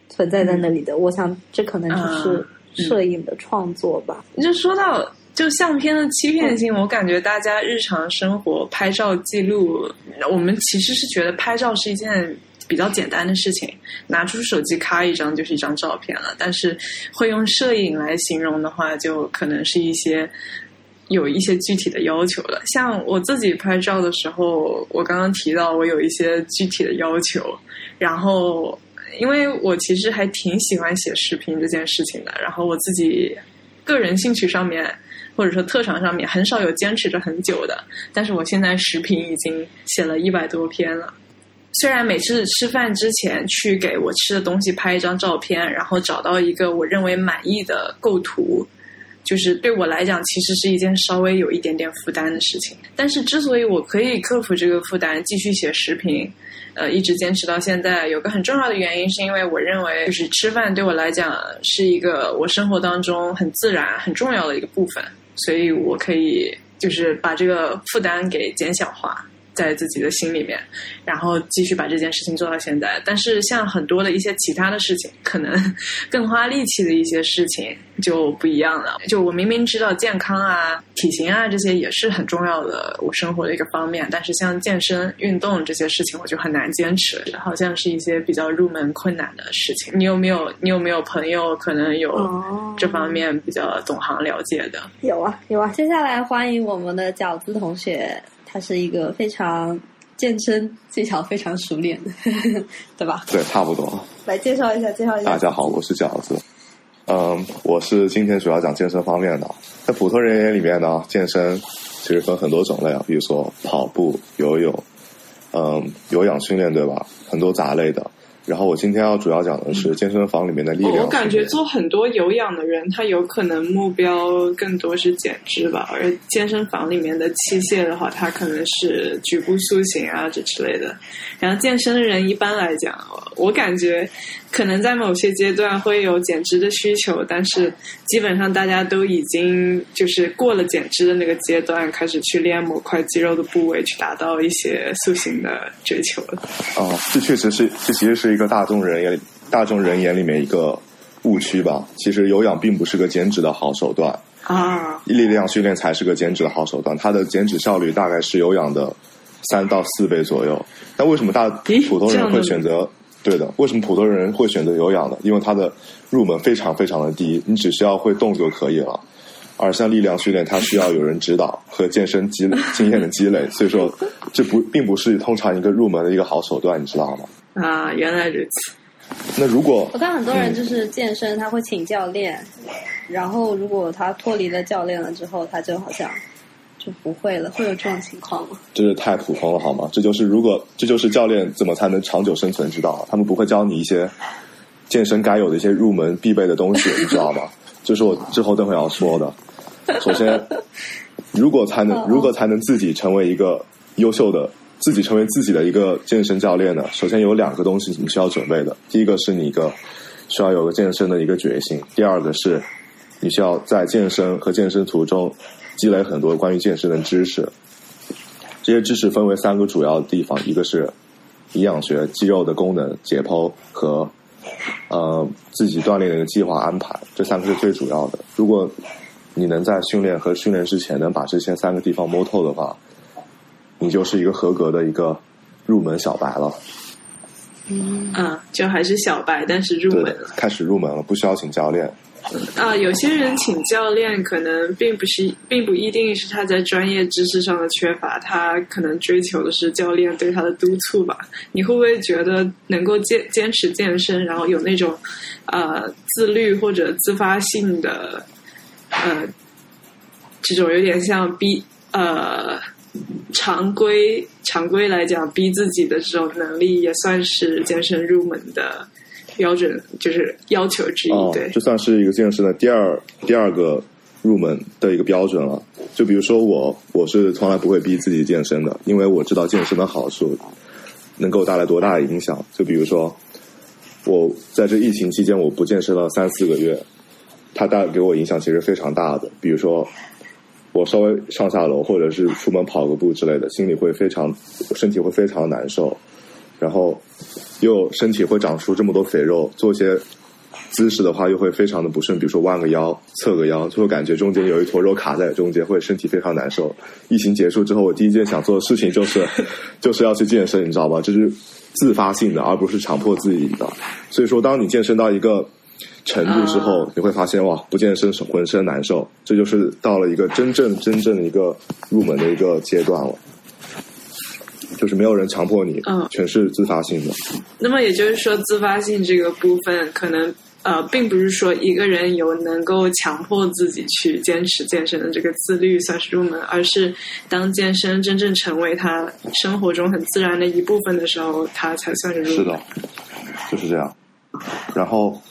存在在那里的。我想这可能就是摄影的创作吧。
就说到就相片的欺骗性，我感觉大家日常生活拍照记录，我们其实是觉得拍照是一件比较简单的事情，拿出手机咔一张就是一张照片了。但是会用摄影来形容的话，就可能是一些。有一些具体的要求了，像我自己拍照的时候，我刚刚提到我有一些具体的要求，然后因为我其实还挺喜欢写视频这件事情的，然后我自己个人兴趣上面或者说特长上面很少有坚持着很久的，但是我现在视频已经写了一百多篇了。虽然每次吃饭之前去给我吃的东西拍一张照片，然后找到一个我认为满意的构图。就是对我来讲，其实是一件稍微有一点点负担的事情。但是，之所以我可以克服这个负担，继续写视频，呃，一直坚持到现在，有个很重要的原因，是因为我认为，就是吃饭对我来讲是一个我生活当中很自然、很重要的一个部分，所以我可以就是把这个负担给减小化。在自己的心里面，然后继续把这件事情做到现在。但是像很多的一些其他的事情，可能 更花力气的一些事情就不一样了。就我明明知道健康啊、体型啊这些也是很重要的我生活的一个方面，但是像健身、运动这些事情，我就很难坚持，好像是一些比较入门困难的事情。你有没有？你有没有朋友可能有这方面比较懂行了解的？
有啊，有啊。接下来欢迎我们的饺子同学。他是一个非常健身技巧非常熟练的，对吧？
对，差不多。
来介绍一下，介绍一下。
大家好，我是饺子。嗯，我是今天主要讲健身方面的。在普通人眼里面呢，健身其实分很多种类啊，比如说跑步、游泳，嗯，有氧训练，对吧？很多杂类的。然后我今天要主要讲的是健身房里面的力量、
哦。我感觉做很多有氧的人，他有可能目标更多是减脂吧，而健身房里面的器械的话，它可能是局部塑形啊这之类的。然后健身的人一般来讲，我感觉可能在某些阶段会有减脂的需求，但是基本上大家都已经就是过了减脂的那个阶段，开始去练某块肌肉的部位，去达到一些塑形的追求了。
哦，这确实是，这其实是一个大众人眼里大众人眼里面一个误区吧。其实有氧并不是个减脂的好手段
啊，
力量训练才是个减脂的好手段。它的减脂效率大概是有氧的三到四倍左右。那为什么大普通人会选择？对的，为什么普通人会选择有氧呢？因为它的入门非常非常的低，你只需要会动就可以了。而像力量训练，它需要有人指导和健身积累经验的积累，所以说这不并不是通常一个入门的一个好手段，你知道吗？
啊，原来如此。
那如果
我看很多人就是健身，他会请教练，然后如果他脱离了教练了之后，他就好像就不会了，会有这种情况吗？
这是太普通了，好吗？这就是如果这就是教练怎么才能长久生存之道。他们不会教你一些健身该有的一些入门必备的东西，你知道吗？这是我之后等会要说的。首先，如果才能如果才能自己成为一个优秀的，自己成为自己的一个健身教练呢？首先有两个东西你需要准备的，第一个是你一个需要有个健身的一个决心，第二个是你需要在健身和健身途中。积累很多关于健身的知识，这些知识分为三个主要的地方，一个是营养学、肌肉的功能、解剖和呃自己锻炼的一个计划安排，这三个是最主要的。如果你能在训练和训练之前能把这些三个地方摸透的话，你就是一个合格的一个入门小白了。
嗯，就还是小白，但是入门了，
开始入门了，不需要请教练。
啊，有些人请教练可能并不是，并不一定是他在专业知识上的缺乏，他可能追求的是教练对他的督促吧。你会不会觉得能够坚坚持健身，然后有那种呃自律或者自发性的呃这种有点像逼呃常规常规来讲逼自己的这种能力，也算是健身入门的。标准就是要求之一，对，
这算是一个健身的第二第二个入门的一个标准了。就比如说我，我是从来不会逼自己健身的，因为我知道健身的好处能够带来多大的影响。就比如说，我在这疫情期间我不健身了三四个月，它带给我影响其实非常大的。比如说，我稍微上下楼或者是出门跑个步之类的，心里会非常，身体会非常难受，然后。又身体会长出这么多肥肉，做一些姿势的话又会非常的不顺，比如说弯个腰、侧个腰，就会感觉中间有一坨肉卡在中间，会身体非常难受。疫情结束之后，我第一件想做的事情就是 就是要去健身，你知道吧？这是自发性的，而不是强迫自己的。所以说，当你健身到一个程度之后，你会发现哇，不健身浑身难受，这就是到了一个真正真正的一个入门的一个阶段了。就是没有人强迫你，嗯，全是自发性的。
那么也就是说，自发性这个部分，可能呃，并不是说一个人有能够强迫自己去坚持健身的这个自律算是入门，而是当健身真正成为他生活中很自然的一部分的时候，他才算是入门。
是的，就是这样。然后，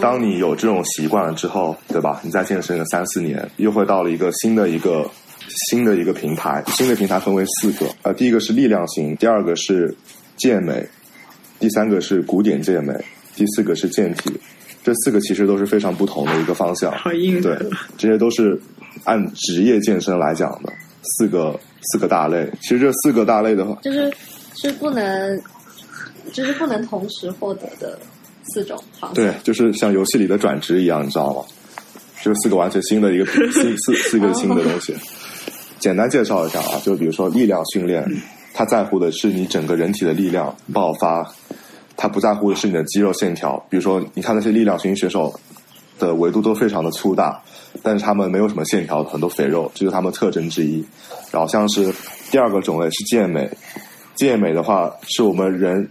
当你有这种习惯了之后，对吧？你再健身个三四年，又会到了一个新的一个。新的一个平台，新的平台分为四个，呃，第一个是力量型，第二个是健美，第三个是古典健美，第四个是健体。这四个其实都是非常不同的一个方向。
好硬。
对，这些都是按职业健身来讲的四个四个大类。其实这四个大类的话，
就是是不能，就是不能同时获得的四种方式。
对，就是像游戏里的转职一样，你知道吗？就是四个完全新的一个四四四个新的东西。简单介绍一下啊，就比如说力量训练，它在乎的是你整个人体的力量爆发，它不在乎的是你的肌肉线条。比如说，你看那些力量型选手的维度都非常的粗大，但是他们没有什么线条，很多肥肉，这是他们特征之一。然后像是第二个种类是健美，健美的话是我们人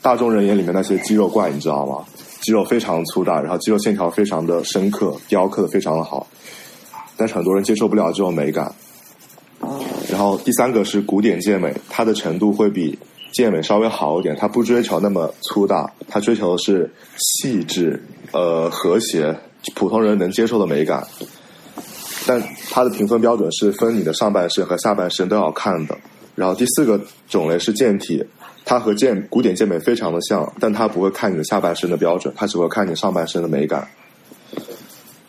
大众人眼里面那些肌肉怪，你知道吗？肌肉非常粗大，然后肌肉线条非常的深刻，雕刻的非常的好，但是很多人接受不了这种美感。然后第三个是古典健美，它的程度会比健美稍微好一点，它不追求那么粗大，它追求的是细致、呃和谐，普通人能接受的美感。但它的评分标准是分你的上半身和下半身都要看的。然后第四个种类是健体，它和健古典健美非常的像，但它不会看你的下半身的标准，它只会看你上半身的美感。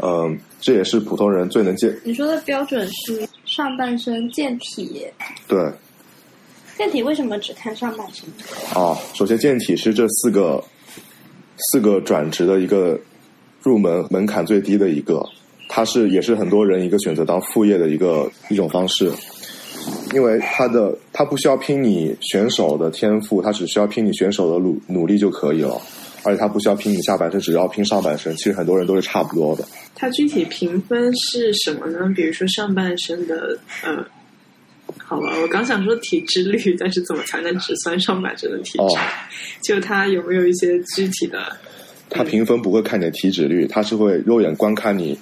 嗯，这也是普通人最能接。
你说的标准是上半身健体。
对。
健体为什么只看上半身？
啊，首先健体是这四个四个转职的一个入门门槛最低的一个，它是也是很多人一个选择当副业的一个一种方式，因为他的他不需要拼你选手的天赋，他只需要拼你选手的努努力就可以了。而且他不需要拼你下半身，只要拼上半身。其实很多人都是差不多的。
它具体评分是什么呢？比如说上半身的，呃，好吧，我刚想说体脂率，但是怎么才能只算上半身的体脂？就它有没有一些具体的？
它评分不会看你的体脂率，它是会肉眼观看你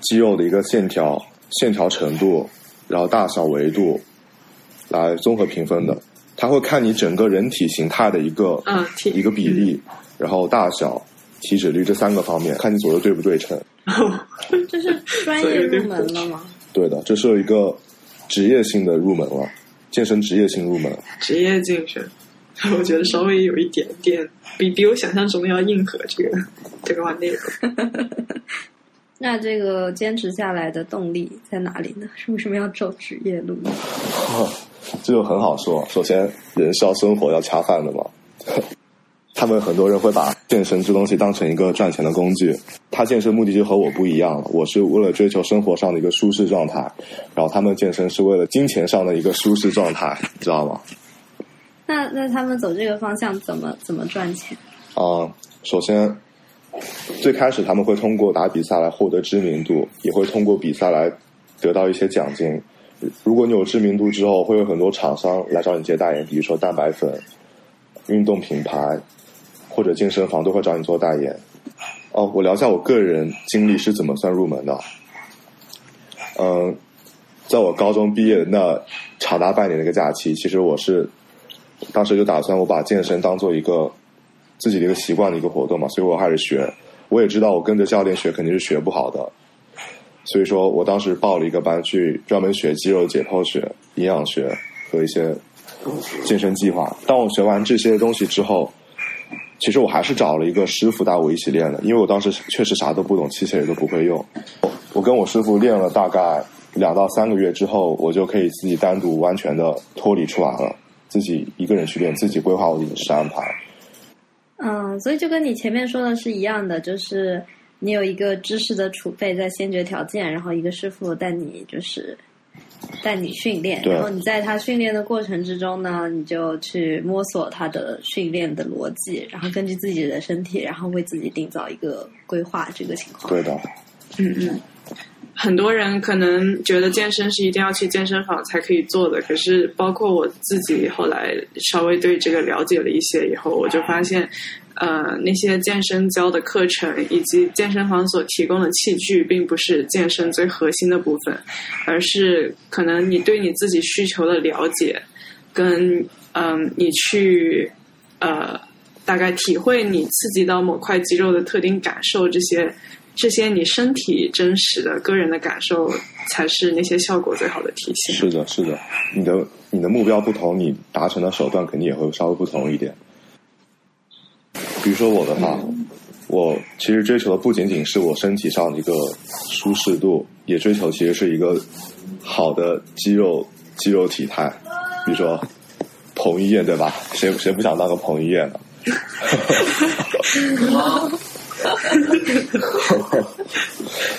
肌肉的一个线条、线条程度，然后大小、维度来综合评分的。他会看你整个人体形态的一个
嗯体
一个比例，然后大小、体脂率这三个方面，看你左右对不对称。
这是专业入门了吗？
对的，这是一个职业性的入门了，健身职业性入门。
职业竞选，我觉得稍微有一点点比比我想象中的要硬核。这个这个话内容，
那这个坚持下来的动力在哪里呢？为什么要走职业路呢？
这就很好说。首先，人是要生活、要恰饭的嘛。他们很多人会把健身这东西当成一个赚钱的工具。他健身目的就和我不一样了，我是为了追求生活上的一个舒适状态，然后他们健身是为了金钱上的一个舒适状态，知道吗？
那那他们走这个方向怎么怎么赚钱？
啊、首先，最开始他们会通过打比赛来获得知名度，也会通过比赛来得到一些奖金。如果你有知名度之后，会有很多厂商来找你接代言，比如说蛋白粉、运动品牌或者健身房都会找你做代言。哦，我聊一下我个人经历是怎么算入门的。嗯，在我高中毕业那长达半年的一个假期，其实我是当时就打算我把健身当做一个自己的一个习惯的一个活动嘛，所以我开始学。我也知道我跟着教练学肯定是学不好的，所以说我当时报了一个班去专门学肌肉解剖学、营养学和一些健身计划。当我学完这些东西之后，其实我还是找了一个师傅带我一起练的，因为我当时确实啥都不懂，器械也都不会用。我跟我师傅练了大概两到三个月之后，我就可以自己单独完全的脱离出来了，自己一个人去练，自己规划我的饮食安排。
嗯，所以就跟你前面说的是一样的，就是你有一个知识的储备在先决条件，然后一个师傅带你就是带你训练，然后你在他训练的过程之中呢，你就去摸索他的训练的逻辑，然后根据自己的身体，然后为自己定造一个规划。这个情况，
对的，
嗯嗯。很多人可能觉得健身是一定要去健身房才可以做的，可是包括我自己后来稍微对这个了解了一些以后，我就发现，呃，那些健身教的课程以及健身房所提供的器具，并不是健身最核心的部分，而是可能你对你自己需求的了解，跟嗯、你去呃大概体会你刺激到某块肌肉的特定感受这些。这些你身体真实的个人的感受，才是那些效果最好的体现。
是的，是的。你的你的目标不同，你达成的手段肯定也会稍微不同一点。比如说我的话，我其实追求的不仅仅是我身体上的一个舒适度，也追求其实是一个好的肌肉肌肉体态。比如说彭于晏，对吧？谁谁不想当个彭于晏呢？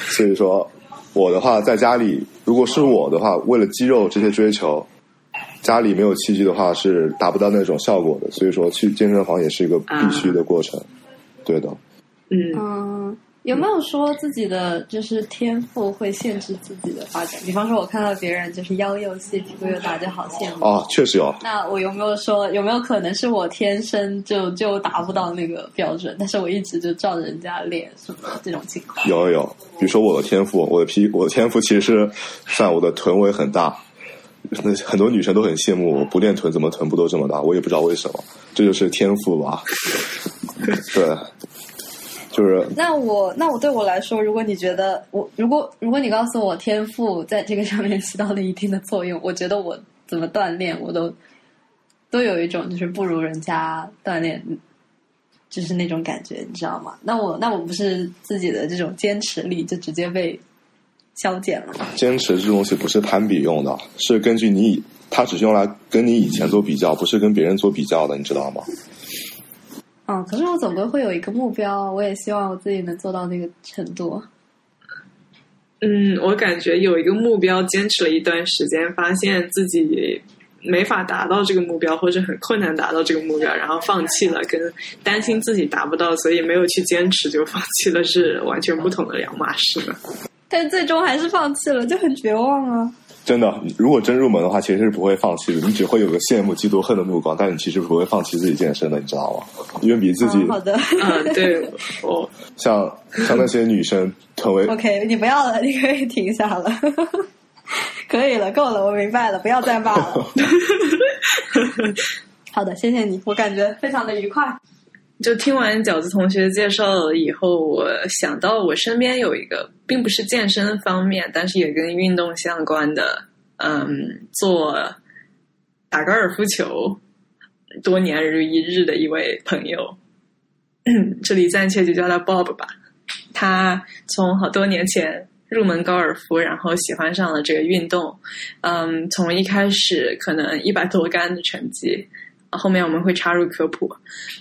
所以说，我的话在家里，如果是我的话，为了肌肉这些追求，家里没有器具的话是达不到那种效果的。所以说，去健身房也是一个必须的过程。对的，
嗯，
嗯，有没有说自己的就是天赋会限制自己的发展？比方说，我看到别人就是腰又细，屁股又大，就好羡慕。
啊，确实有。
那我有没有说有没有可能是我天生就就达不到那个标准，但是我一直就照着人家练什么这种情况？
有有有，比如说我的天赋，我的皮，我的天赋其实是算我的臀围很大，那很多女生都很羡慕我，不练臀怎么臀部都这么大，我也不知道为什么，这就是天赋吧。对，就是
那我那我对我来说，如果你觉得我如果如果你告诉我天赋在这个上面 起到了一定的作用，我觉得我怎么锻炼我都都有一种就是不如人家锻炼，就是那种感觉，你知道吗？那我那我不是自己的这种坚持力就直接被消减了？
坚持这东西不是攀比用的，是根据你以，它只是用来跟你以前做比较，不是跟别人做比较的，你知道吗？
嗯，可是我总归会有一个目标，我也希望我自己能做到那个程度。
嗯，我感觉有一个目标，坚持了一段时间，发现自己没法达到这个目标，或者很困难达到这个目标，然后放弃了，跟担心自己达不到，所以没有去坚持就放弃了，是完全不同的两码事了。
但最终还是放弃了，就很绝望啊！
真的，如果真入门的话，其实是不会放弃的，你只会有个羡慕、嫉妒、恨的目光，但你其实不会放弃自己健身的，你知道吗？因为比自己
嗯、好的
嗯，对，哦
像像那些女生成为，，
OK，你不要了，你可以停下了。可以了，够了，我明白了，不要再骂了。好的，谢谢你，我感觉非常的愉快。
就听完饺子同学介绍了以后，我想到我身边有一个，并不是健身方面，但是也跟运动相关的，嗯，做打高尔夫球多年如一日的一位朋友，这里暂且就叫他 Bob 吧。他从好多年前入门高尔夫，然后喜欢上了这个运动，嗯，从一开始可能一百多杆的成绩。后面我们会插入科普，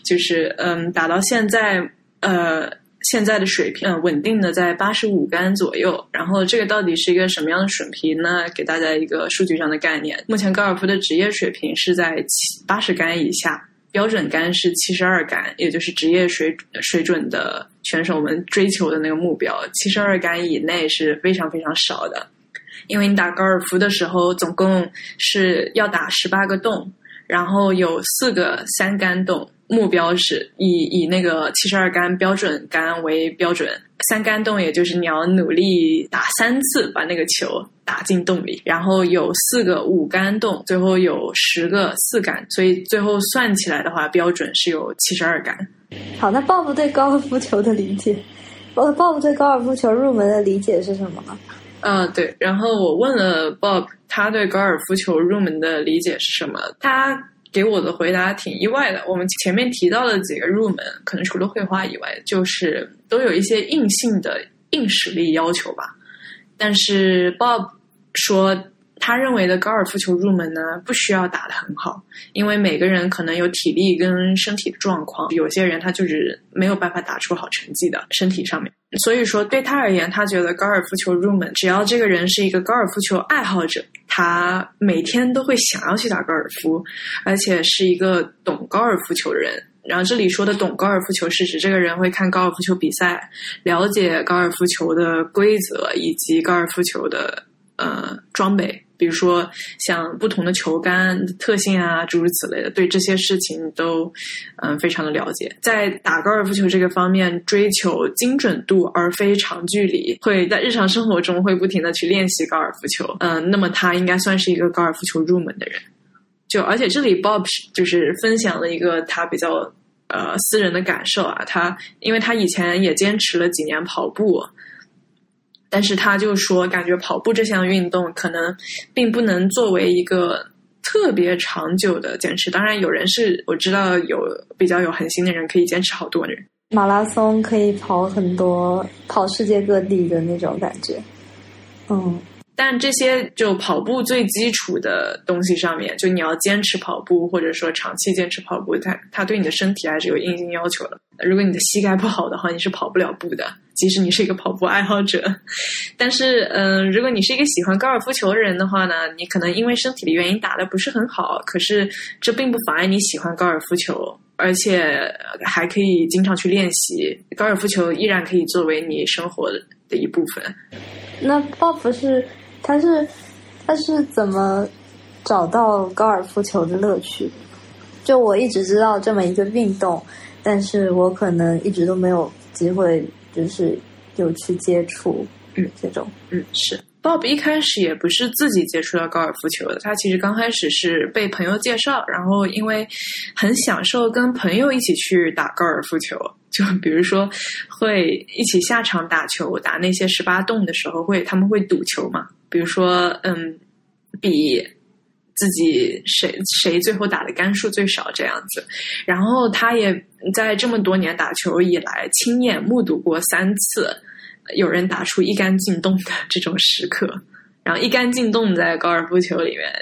就是嗯，打到现在呃现在的水平，稳定的在八十五杆左右。然后这个到底是一个什么样的水平呢？给大家一个数据上的概念。目前高尔夫的职业水平是在七八十杆以下，标准杆是七十二杆，也就是职业水水准的选手们追求的那个目标。七十二杆以内是非常非常少的，因为你打高尔夫的时候，总共是要打十八个洞。然后有四个三杆洞，目标是以以那个七十二杆标准杆为标准，三杆洞也就是你要努力打三次把那个球打进洞里。然后有四个五杆洞，最后有十个四杆，所以最后算起来的话，标准是有七十二杆。
好，那鲍勃对高尔夫球的理解，呃，鲍勃对高尔夫球入门的理解是什么呢？
啊，对。然后我问了 Bob。他对高尔夫球入门的理解是什么？他给我的回答挺意外的。我们前面提到了几个入门，可能除了绘画以外，就是都有一些硬性的硬实力要求吧。但是 Bob 说。他认为的高尔夫球入门呢，不需要打得很好，因为每个人可能有体力跟身体的状况，有些人他就是没有办法打出好成绩的身体上面。所以说，对他而言，他觉得高尔夫球入门，只要这个人是一个高尔夫球爱好者，他每天都会想要去打高尔夫，而且是一个懂高尔夫球的人。然后这里说的懂高尔夫球，是指这个人会看高尔夫球比赛，了解高尔夫球的规则以及高尔夫球的呃装备。比如说，像不同的球杆特性啊，诸如此类的，对这些事情都嗯非常的了解。在打高尔夫球这个方面，追求精准度而非长距离，会在日常生活中会不停的去练习高尔夫球。嗯，那么他应该算是一个高尔夫球入门的人。就而且这里 Bob 就是分享了一个他比较呃私人的感受啊，他因为他以前也坚持了几年跑步。但是他就说，感觉跑步这项运动可能并不能作为一个特别长久的坚持。当然，有人是我知道有比较有恒心的人可以坚持好多年。
马拉松可以跑很多，跑世界各地的那种感觉。嗯。
但这些就跑步最基础的东西上面，就你要坚持跑步，或者说长期坚持跑步，它它对你的身体还是有硬性要求的。如果你的膝盖不好的话，你是跑不了步的。即使你是一个跑步爱好者，但是嗯，如果你是一个喜欢高尔夫球的人的话呢，你可能因为身体的原因打的不是很好，可是这并不妨碍你喜欢高尔夫球，而且还可以经常去练习。高尔夫球依然可以作为你生活的一部分。
那 Bob 是。他是他是怎么找到高尔夫球的乐趣？就我一直知道这么一个运动，但是我可能一直都没有机会，就是有去接触，嗯，这种，
嗯，是。Bob 一开始也不是自己接触到高尔夫球的，他其实刚开始是被朋友介绍，然后因为很享受跟朋友一起去打高尔夫球，就比如说会一起下场打球，打那些十八洞的时候，会他们会赌球嘛。比如说，嗯，比自己谁谁最后打的杆数最少这样子，然后他也在这么多年打球以来，亲眼目睹过三次有人打出一杆进洞的这种时刻，然后一杆进洞在高尔夫球里面。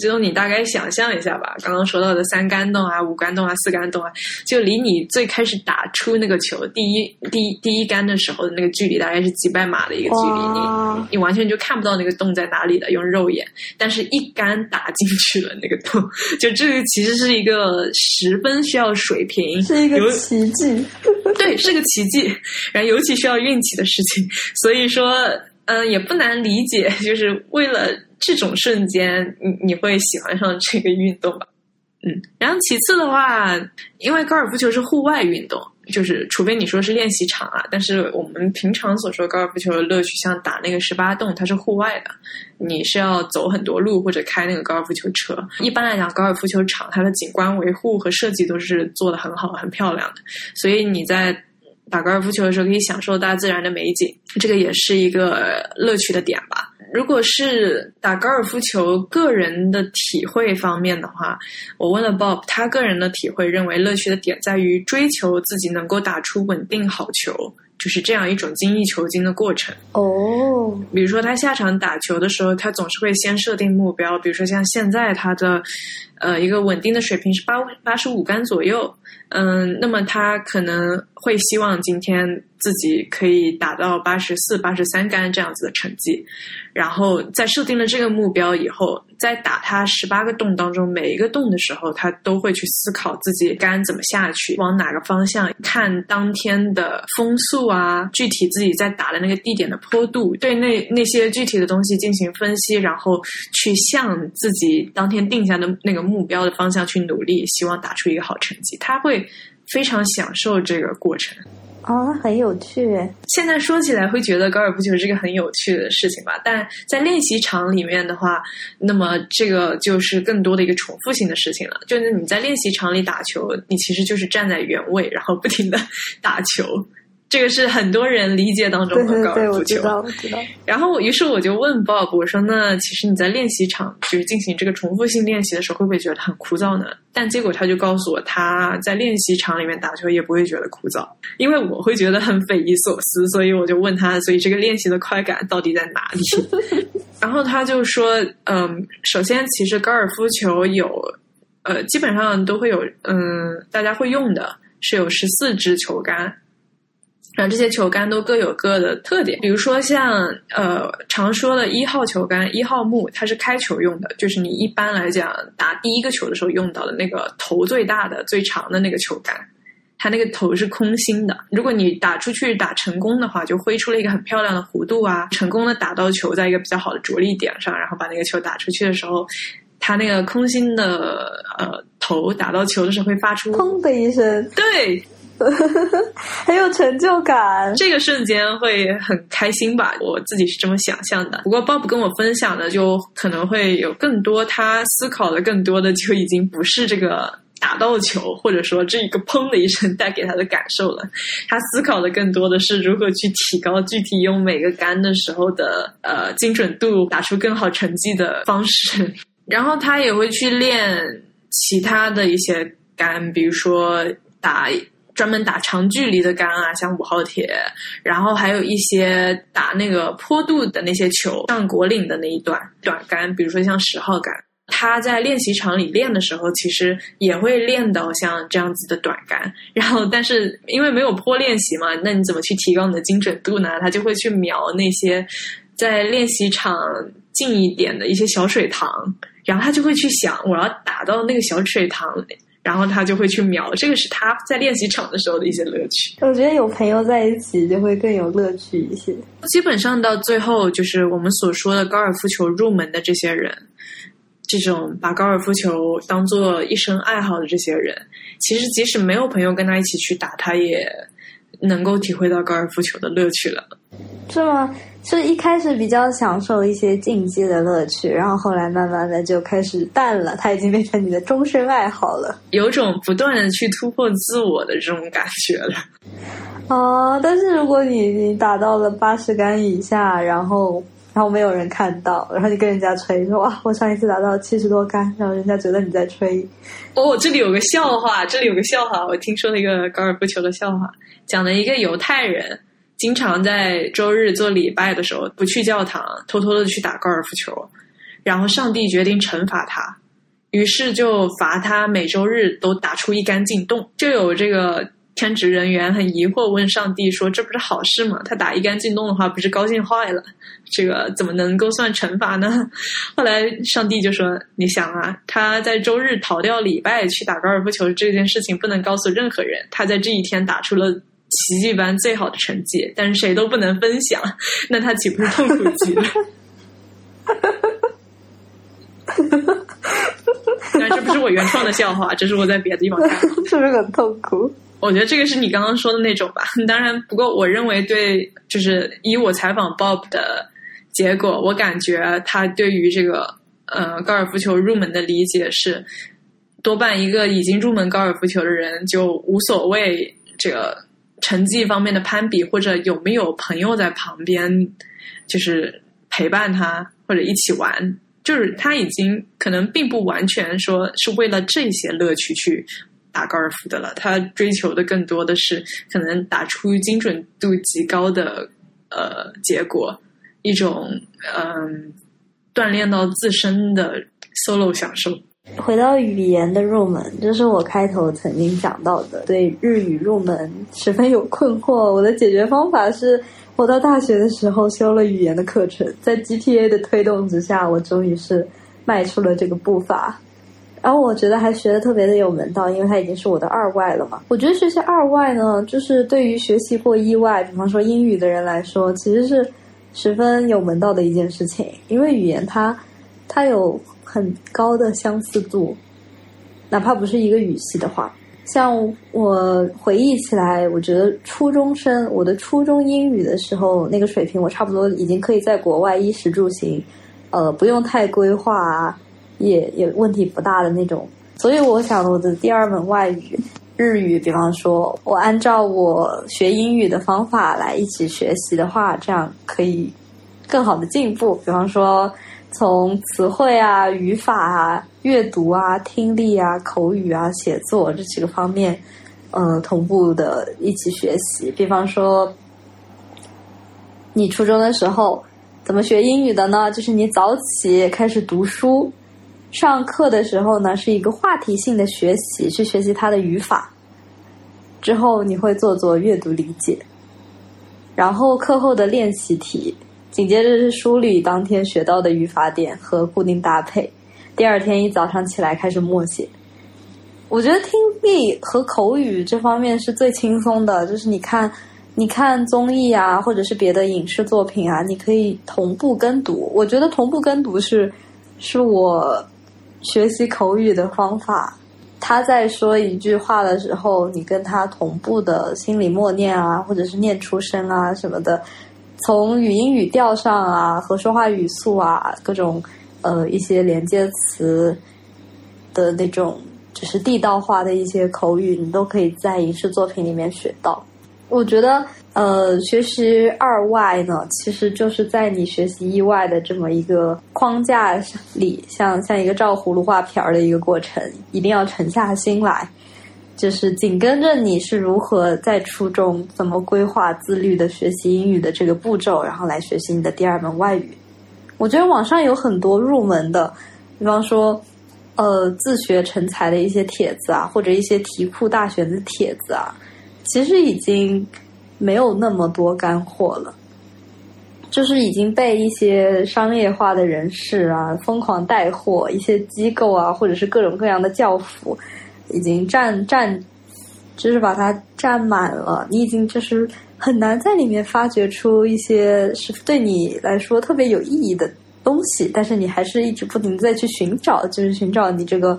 就你大概想象一下吧，刚刚说到的三杆洞啊、五杆洞啊、四杆洞啊，就离你最开始打出那个球第一、第一第一杆的时候的那个距离，大概是几百码的一个距离，你你完全就看不到那个洞在哪里的，用肉眼，但是一杆打进去了那个洞，就这个其实是一个十分需要水平，
是一个奇迹，
对，是个奇迹，然后尤其需要运气的事情，所以说，嗯，也不难理解，就是为了。这种瞬间，你你会喜欢上这个运动吧？嗯，然后其次的话，因为高尔夫球是户外运动，就是除非你说是练习场啊，但是我们平常所说高尔夫球的乐趣，像打那个十八洞，它是户外的，你是要走很多路或者开那个高尔夫球车。一般来讲，高尔夫球场它的景观维护和设计都是做的很好、很漂亮的，所以你在打高尔夫球的时候可以享受大自然的美景，这个也是一个乐趣的点吧。如果是打高尔夫球个人的体会方面的话，我问了 Bob，他个人的体会认为乐趣的点在于追求自己能够打出稳定好球，就是这样一种精益求精的过程。
哦，
比如说他下场打球的时候，他总是会先设定目标，比如说像现在他的呃一个稳定的水平是八八十五杆左右，嗯，那么他可能会希望今天自己可以打到八十四、八十三杆这样子的成绩。然后在设定了这个目标以后，在打他十八个洞当中每一个洞的时候，他都会去思考自己杆怎么下去，往哪个方向看当天的风速啊，具体自己在打的那个地点的坡度，对那那些具体的东西进行分析，然后去向自己当天定下的那个目标的方向去努力，希望打出一个好成绩。他会非常享受这个过程。
哦，很有趣。
现在说起来会觉得高尔夫球是个很有趣的事情吧，但在练习场里面的话，那么这个就是更多的一个重复性的事情了。就是你在练习场里打球，你其实就是站在原位，然后不停的 打球。这个是很多人理解当中的高尔夫球。
我知道，我知道。
然后，于是我就问 Bob，我说：“那其实你在练习场就是进行这个重复性练习的时候，会不会觉得很枯燥呢？”但结果他就告诉我，他在练习场里面打球也不会觉得枯燥，因为我会觉得很匪夷所思。所以我就问他：“所以这个练习的快感到底在哪里？” 然后他就说：“嗯，首先，其实高尔夫球有，呃，基本上都会有，嗯，大家会用的是有十四支球杆。”然后这些球杆都各有各的特点，比如说像呃常说的一号球杆一号木，它是开球用的，就是你一般来讲打第一个球的时候用到的那个头最大的、最长的那个球杆，它那个头是空心的。如果你打出去打成功的话，就挥出了一个很漂亮的弧度啊，成功的打到球在一个比较好的着力点上，然后把那个球打出去的时候，它那个空心的呃头打到球的时候会发出
砰的一声，
对。
呵呵呵很有成就感，
这个瞬间会很开心吧？我自己是这么想象的。不过 Bob 跟我分享的，就可能会有更多他思考的更多的，就已经不是这个打到球，或者说这一个砰的一声带给他的感受了。他思考的更多的是如何去提高具体用每个杆的时候的呃精准度，打出更好成绩的方式。然后他也会去练其他的一些杆，比如说打。专门打长距离的杆啊，像五号铁，然后还有一些打那个坡度的那些球，像果岭的那一段短杆，比如说像十号杆，他在练习场里练的时候，其实也会练到像这样子的短杆。然后，但是因为没有坡练习嘛，那你怎么去提高你的精准度呢？他就会去瞄那些在练习场近一点的一些小水塘，然后他就会去想，我要打到那个小水塘。然后他就会去瞄，这个是他在练习场的时候的一些乐趣。
我觉得有朋友在一起就会更有乐趣一些。
基本上到最后，就是我们所说的高尔夫球入门的这些人，这种把高尔夫球当做一生爱好的这些人，其实即使没有朋友跟他一起去打，他也能够体会到高尔夫球的乐趣了。
是吗？是一开始比较享受一些竞技的乐趣，然后后来慢慢的就开始淡了，它已经变成你的终身爱好了，
有种不断的去突破自我的这种感觉了。
啊！但是如果你你打到了八十杆以下，然后然后没有人看到，然后你跟人家吹说哇，我上一次打到七十多杆，然后人家觉得你在吹。
哦，这里有个笑话，这里有个笑话，我听说了一个高尔夫球的笑话，讲了一个犹太人。经常在周日做礼拜的时候不去教堂，偷偷的去打高尔夫球，然后上帝决定惩罚他，于是就罚他每周日都打出一杆进洞。就有这个天职人员很疑惑问上帝说：“这不是好事吗？他打一杆进洞的话，不是高兴坏了？这个怎么能够算惩罚呢？”后来上帝就说：“你想啊，他在周日逃掉礼拜去打高尔夫球这件事情不能告诉任何人，他在这一天打出了。”奇迹般最好的成绩，但是谁都不能分享，那他岂不是痛苦极了？但这不是是我原创的笑话，这是我在别的地方看，
是不是很痛苦？
我觉得这个是你刚刚说的那种吧。当然，不过我认为对，就是以我采访 Bob 的结果，我感觉他对于这个呃高尔夫球入门的理解是，多半一个已经入门高尔夫球的人就无所谓这个成绩方面的攀比，或者有没有朋友在旁边，就是陪伴他或者一起玩，就是他已经可能并不完全说是为了这些乐趣去。打高尔夫的了，他追求的更多的是可能打出精准度极高的呃结果，一种嗯锻炼到自身的 solo 享受。
回到语言的入门，这是我开头曾经讲到的，对日语入门十分有困惑。我的解决方法是我到大学的时候修了语言的课程，在 GPA 的推动之下，我终于是迈出了这个步伐。然后我觉得还学的特别的有门道，因为它已经是我的二外了嘛。我觉得学习二外呢，就是对于学习过一外，比方说英语的人来说，其实是十分有门道的一件事情。因为语言它它有很高的相似度，哪怕不是一个语系的话。像我回忆起来，我觉得初中生我的初中英语的时候那个水平，我差不多已经可以在国外衣食住行，呃，不用太规划。也也问题不大的那种，所以我想我的第二门外语日语，比方说我按照我学英语的方法来一起学习的话，这样可以更好的进步。比方说从词汇啊、语法啊、阅读啊、听力啊、口语啊、写作这几个方面，呃，同步的一起学习。比方说你初中的时候怎么学英语的呢？就是你早起开始读书。上课的时候呢，是一个话题性的学习，去学习它的语法。之后你会做做阅读理解，然后课后的练习题，紧接着是梳理当天学到的语法点和固定搭配。第二天一早上起来开始默写。我觉得听力和口语这方面是最轻松的，就是你看，你看综艺啊，或者是别的影视作品啊，你可以同步跟读。我觉得同步跟读是，是我。学习口语的方法，他在说一句话的时候，你跟他同步的心里默念啊，或者是念出声啊什么的，从语音语调上啊和说话语速啊各种呃一些连接词的那种，就是地道化的一些口语，你都可以在影视作品里面学到。我觉得。呃，学习二外呢，其实就是在你学习一外的这么一个框架里，像像一个照葫芦画瓢的一个过程，一定要沉下心来，就是紧跟着你是如何在初中怎么规划自律的学习英语的这个步骤，然后来学习你的第二门外语。我觉得网上有很多入门的，比方说，呃，自学成才的一些帖子啊，或者一些题库大全的帖子啊，其实已经。没有那么多干货了，就是已经被一些商业化的人士啊疯狂带货，一些机构啊，或者是各种各样的教辅，已经占占，就是把它占满了。你已经就是很难在里面发掘出一些是对你来说特别有意义的东西，但是你还是一直不停在去寻找，就是寻找你这个，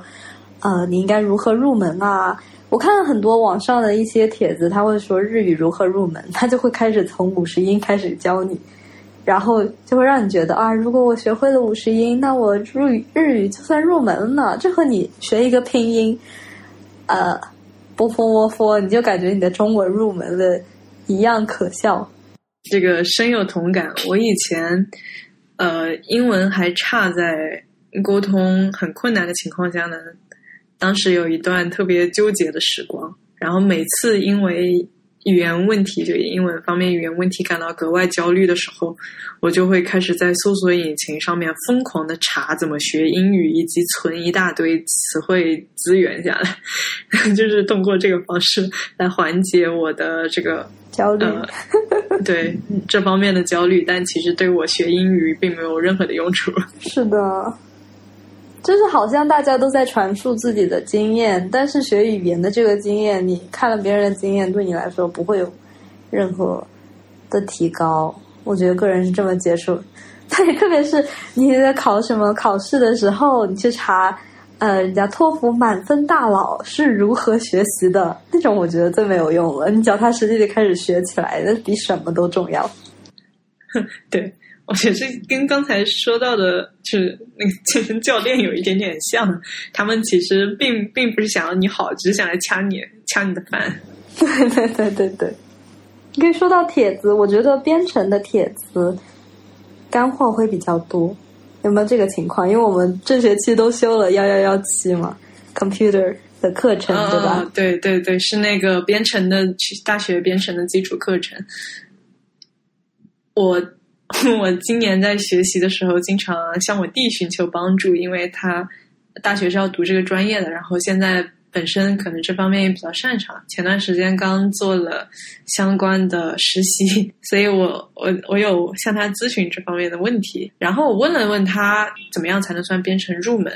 呃，你应该如何入门啊？我看了很多网上的一些帖子，他会说日语如何入门，他就会开始从五十音开始教你，然后就会让你觉得啊，如果我学会了五十音，那我入日语就算入门了。这和你学一个拼音，呃，波波窝佛，你就感觉你的中文入门了一样可笑。
这个深有同感。我以前呃英文还差，在沟通很困难的情况下呢。当时有一段特别纠结的时光，然后每次因为语言问题，就英文方面语言问题感到格外焦虑的时候，我就会开始在搜索引擎上面疯狂的查怎么学英语，以及存一大堆词汇资源下来，就是通过这个方式来缓解我的这个
焦虑，
对这方面的焦虑，但其实对我学英语并没有任何的用处。
是的。就是好像大家都在传述自己的经验，但是学语言的这个经验，你看了别人的经验，对你来说不会有任何的提高。我觉得个人是这么接受。对，特别是你在考什么考试的时候，你去查呃，人家托福满分大佬是如何学习的那种，我觉得最没有用了。你脚踏实地的开始学起来，那比什么都重要。
对，我觉得这跟刚才说到的，就是那个健身教练有一点点像。他们其实并并不是想要你好，只是想来掐你，掐你的饭。
对对对对对。你可以说到帖子，我觉得编程的帖子干货会比较多。有没有这个情况？因为我们这学期都修了幺幺幺七嘛，computer 的课程，对吧？
对对对，是那个编程的大学编程的基础课程。我 我今年在学习的时候，经常向我弟寻求帮助，因为他大学是要读这个专业的，然后现在。本身可能这方面也比较擅长，前段时间刚做了相关的实习，所以我我我有向他咨询这方面的问题。然后我问了问他怎么样才能算编程入门，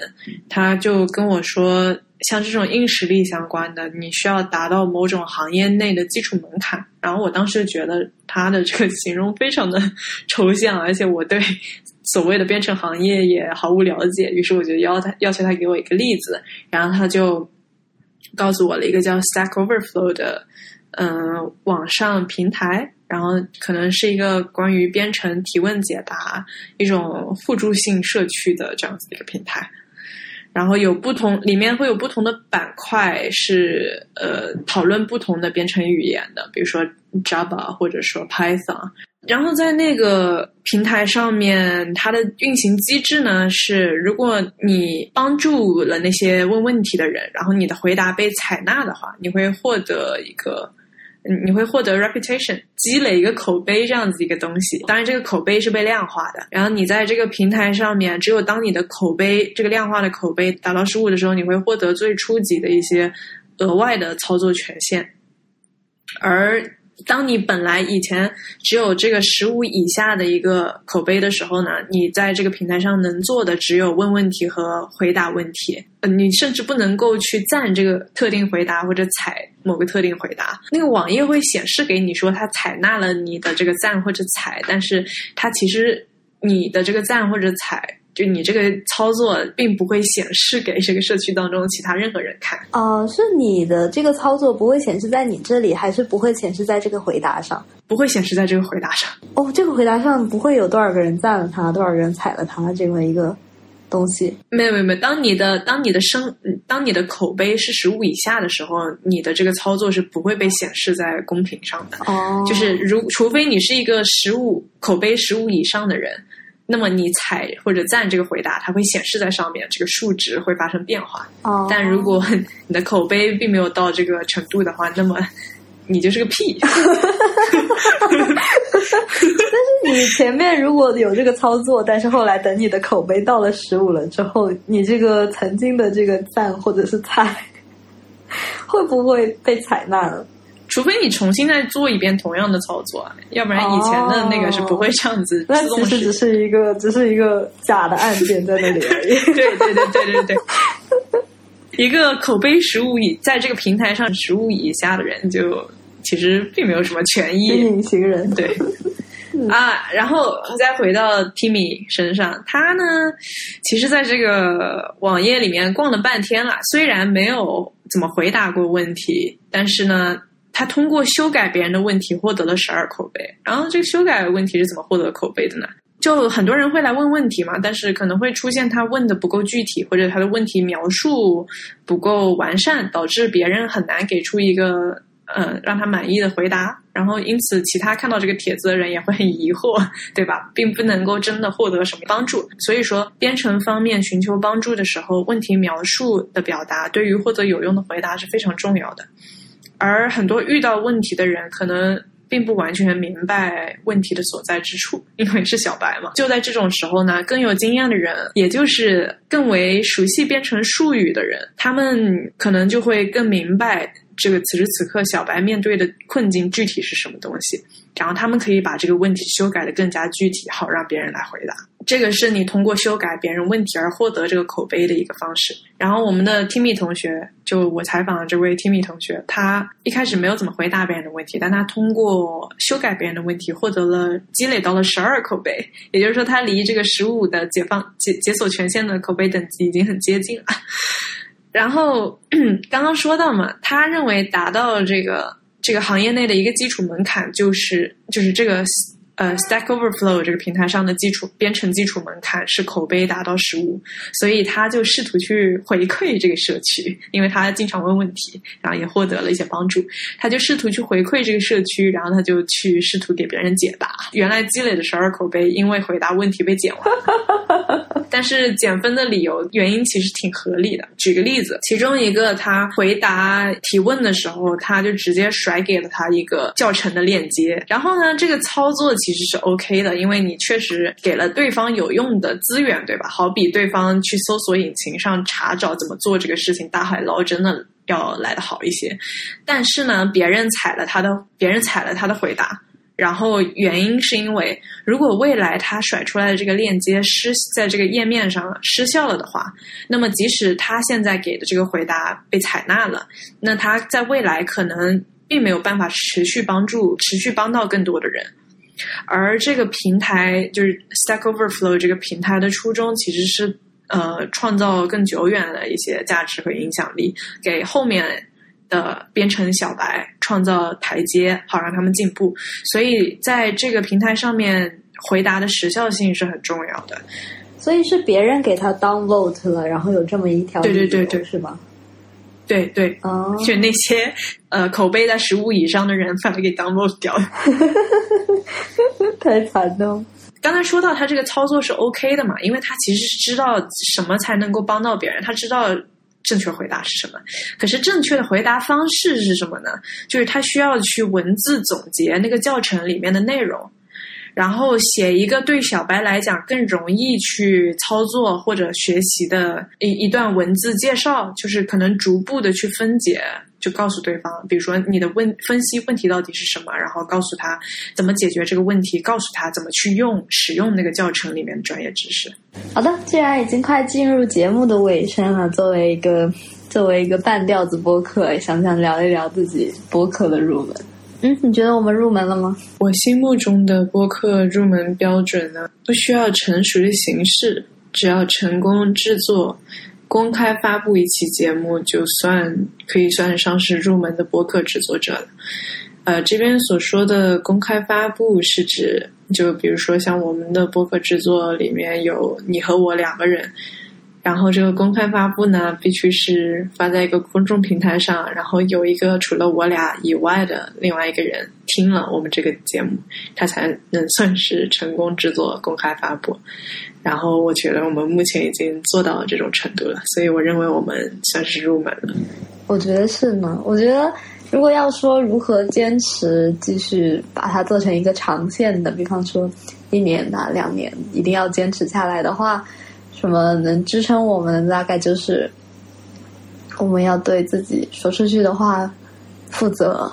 他就跟我说，像这种硬实力相关的，你需要达到某种行业内的基础门槛。然后我当时觉得他的这个形容非常的 抽象，而且我对所谓的编程行业也毫无了解，于是我就要他要求他给我一个例子，然后他就。告诉我了一个叫 Stack Overflow 的，嗯，网上平台，然后可能是一个关于编程提问解答一种互助性社区的这样子一个平台，然后有不同，里面会有不同的板块是呃讨论不同的编程语言的，比如说 Java 或者说 Python。然后在那个平台上面，它的运行机制呢是：如果你帮助了那些问问题的人，然后你的回答被采纳的话，你会获得一个，你会获得 reputation，积累一个口碑这样子一个东西。当然，这个口碑是被量化的。然后你在这个平台上面，只有当你的口碑这个量化的口碑达到十五的时候，你会获得最初级的一些额外的操作权限，而。当你本来以前只有这个十五以下的一个口碑的时候呢，你在这个平台上能做的只有问问题和回答问题，呃，你甚至不能够去赞这个特定回答或者采某个特定回答。那个网页会显示给你说它采纳了你的这个赞或者采，但是它其实你的这个赞或者采。就你这个操作并不会显示给这个社区当中其他任何人看
啊？是你的这个操作不会显示在你这里，还是不会显示在这个回答上？
不会显示在这个回答上。
哦，这个回答上不会有多少个人赞了他，多少个人踩了他这么一个东西。
没有没有没有，当你的当你的声当你的口碑是十五以下的时候，你的这个操作是不会被显示在公屏上的。
哦，
就是如除非你是一个十五口碑十五以上的人。那么你踩或者赞这个回答，它会显示在上面，这个数值会发生变化。
哦，
但如果你的口碑并没有到这个程度的话，那么你就是个屁。
但是你前面如果有这个操作，但是后来等你的口碑到了十五了之后，你这个曾经的这个赞或者是踩，会不会被采纳了？
除非你重新再做一遍同样的操作，要不然以前的那个是不会这样子自动。
那其实只是一个，只是一个假的案件在那里。
对对对对对对。一个口碑十五以在这个平台上十五以下的人，就其实并没有什么权益。
隐形人。
对。啊，然后再回到 Timmy 身上，他呢，其实在这个网页里面逛了半天了，虽然没有怎么回答过问题，但是呢。他通过修改别人的问题获得了十二口碑，然后这个修改问题是怎么获得口碑的呢？就很多人会来问问题嘛，但是可能会出现他问的不够具体，或者他的问题描述不够完善，导致别人很难给出一个嗯让他满意的回答，然后因此其他看到这个帖子的人也会很疑惑，对吧？并不能够真的获得什么帮助。所以说，编程方面寻求帮助的时候，问题描述的表达对于获得有用的回答是非常重要的。而很多遇到问题的人，可能并不完全明白问题的所在之处，因为是小白嘛。就在这种时候呢，更有经验的人，也就是更为熟悉编程术语的人，他们可能就会更明白这个此时此刻小白面对的困境具体是什么东西，然后他们可以把这个问题修改的更加具体，好让别人来回答。这个是你通过修改别人问题而获得这个口碑的一个方式。然后我们的 Timmy 同学，就我采访的这位 Timmy 同学，他一开始没有怎么回答别人的问题，但他通过修改别人的问题，获得了积累到了十二口碑。也就是说，他离这个十五的解放解解锁权限的口碑等级已经很接近了。然后 刚刚说到嘛，他认为达到这个这个行业内的一个基础门槛，就是就是这个。呃，Stack Overflow 这个平台上的基础编程基础门槛是口碑达到十五，所以他就试图去回馈这个社区，因为他经常问问题，然后也获得了一些帮助。他就试图去回馈这个社区，然后他就去试图给别人解答。原来积累的十二口碑，因为回答问题被减完。但是减分的理由原因其实挺合理的。举个例子，其中一个他回答提问的时候，他就直接甩给了他一个教程的链接，然后呢，这个操作。其实是 OK 的，因为你确实给了对方有用的资源，对吧？好比对方去搜索引擎上查找怎么做这个事情，大海捞针的要来的好一些。但是呢，别人踩了他的，别人踩了他的回答，然后原因是因为，如果未来他甩出来的这个链接失在这个页面上失效了的话，那么即使他现在给的这个回答被采纳了，那他在未来可能并没有办法持续帮助、持续帮到更多的人。而这个平台就是 Stack Overflow 这个平台的初衷，其实是呃创造更久远的一些价值和影响力，给后面的编程小白创造台阶，好让他们进步。所以在这个平台上面回答的时效性是很重要的。
所以是别人给他 downvote 了，然后有这么一条
对对对对
是吗？
对对，就那些呃口碑在十五以上的人，把它给 download 掉了。
太惨了！
刚才说到他这个操作是 OK 的嘛，因为他其实是知道什么才能够帮到别人，他知道正确回答是什么。可是正确的回答方式是什么呢？就是他需要去文字总结那个教程里面的内容，然后写一个对小白来讲更容易去操作或者学习的一一段文字介绍，就是可能逐步的去分解。就告诉对方，比如说你的问分析问题到底是什么，然后告诉他怎么解决这个问题，告诉他怎么去用使用那个教程里面的专业知识。
好的，既然已经快进入节目的尾声了，作为一个作为一个半吊子播客，想想聊一聊自己播客的入门。嗯，你觉得我们入门了吗？
我心目中的播客入门标准呢，不需要成熟的形式，只要成功制作。公开发布一期节目，就算可以算上是入门的播客制作者了。呃，这边所说的公开发布是指，就比如说像我们的播客制作里面有你和我两个人，然后这个公开发布呢，必须是发在一个公众平台上，然后有一个除了我俩以外的另外一个人听了我们这个节目，他才能算是成功制作公开发布。然后我觉得我们目前已经做到了这种程度了，所以我认为我们算是入门了。
我觉得是呢。我觉得如果要说如何坚持继续把它做成一个长线的，比方说一年呐、两年，一定要坚持下来的话，什么能支撑我们？大概就是我们要对自己说出去的话负责。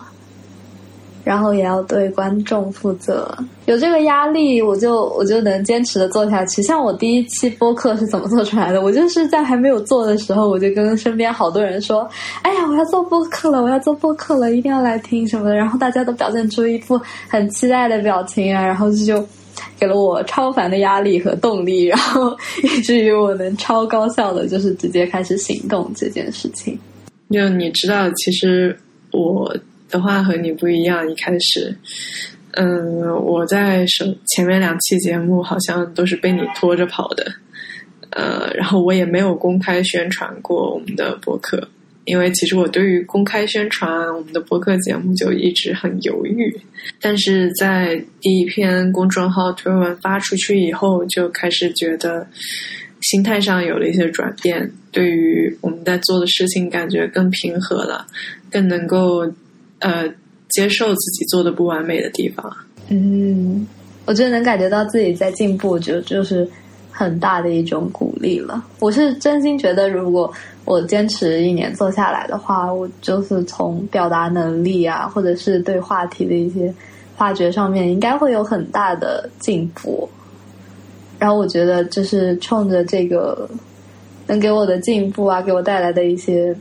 然后也要对观众负责，有这个压力，我就我就能坚持的做下去。像我第一期播客是怎么做出来的？我就是在还没有做的时候，我就跟身边好多人说：“哎呀，我要做播客了，我要做播客了，一定要来听什么的。”然后大家都表现出一副很期待的表情啊，然后就给了我超凡的压力和动力，然后以至于我能超高效的就是直接开始行动这件事情。
就你知道，其实我。的话和你不一样，一开始，嗯，我在首前面两期节目好像都是被你拖着跑的，呃，然后我也没有公开宣传过我们的博客，因为其实我对于公开宣传我们的博客节目就一直很犹豫，但是在第一篇公众号推文发出去以后，就开始觉得心态上有了一些转变，对于我们在做的事情感觉更平和了，更能够。呃，接受自己做的不完美的地方。
嗯，我觉得能感觉到自己在进步，就就是很大的一种鼓励了。我是真心觉得，如果我坚持一年做下来的话，我就是从表达能力啊，或者是对话题的一些发掘上面，应该会有很大的进步。然后我觉得，就是冲着这个能给我的进步啊，给我带来的一些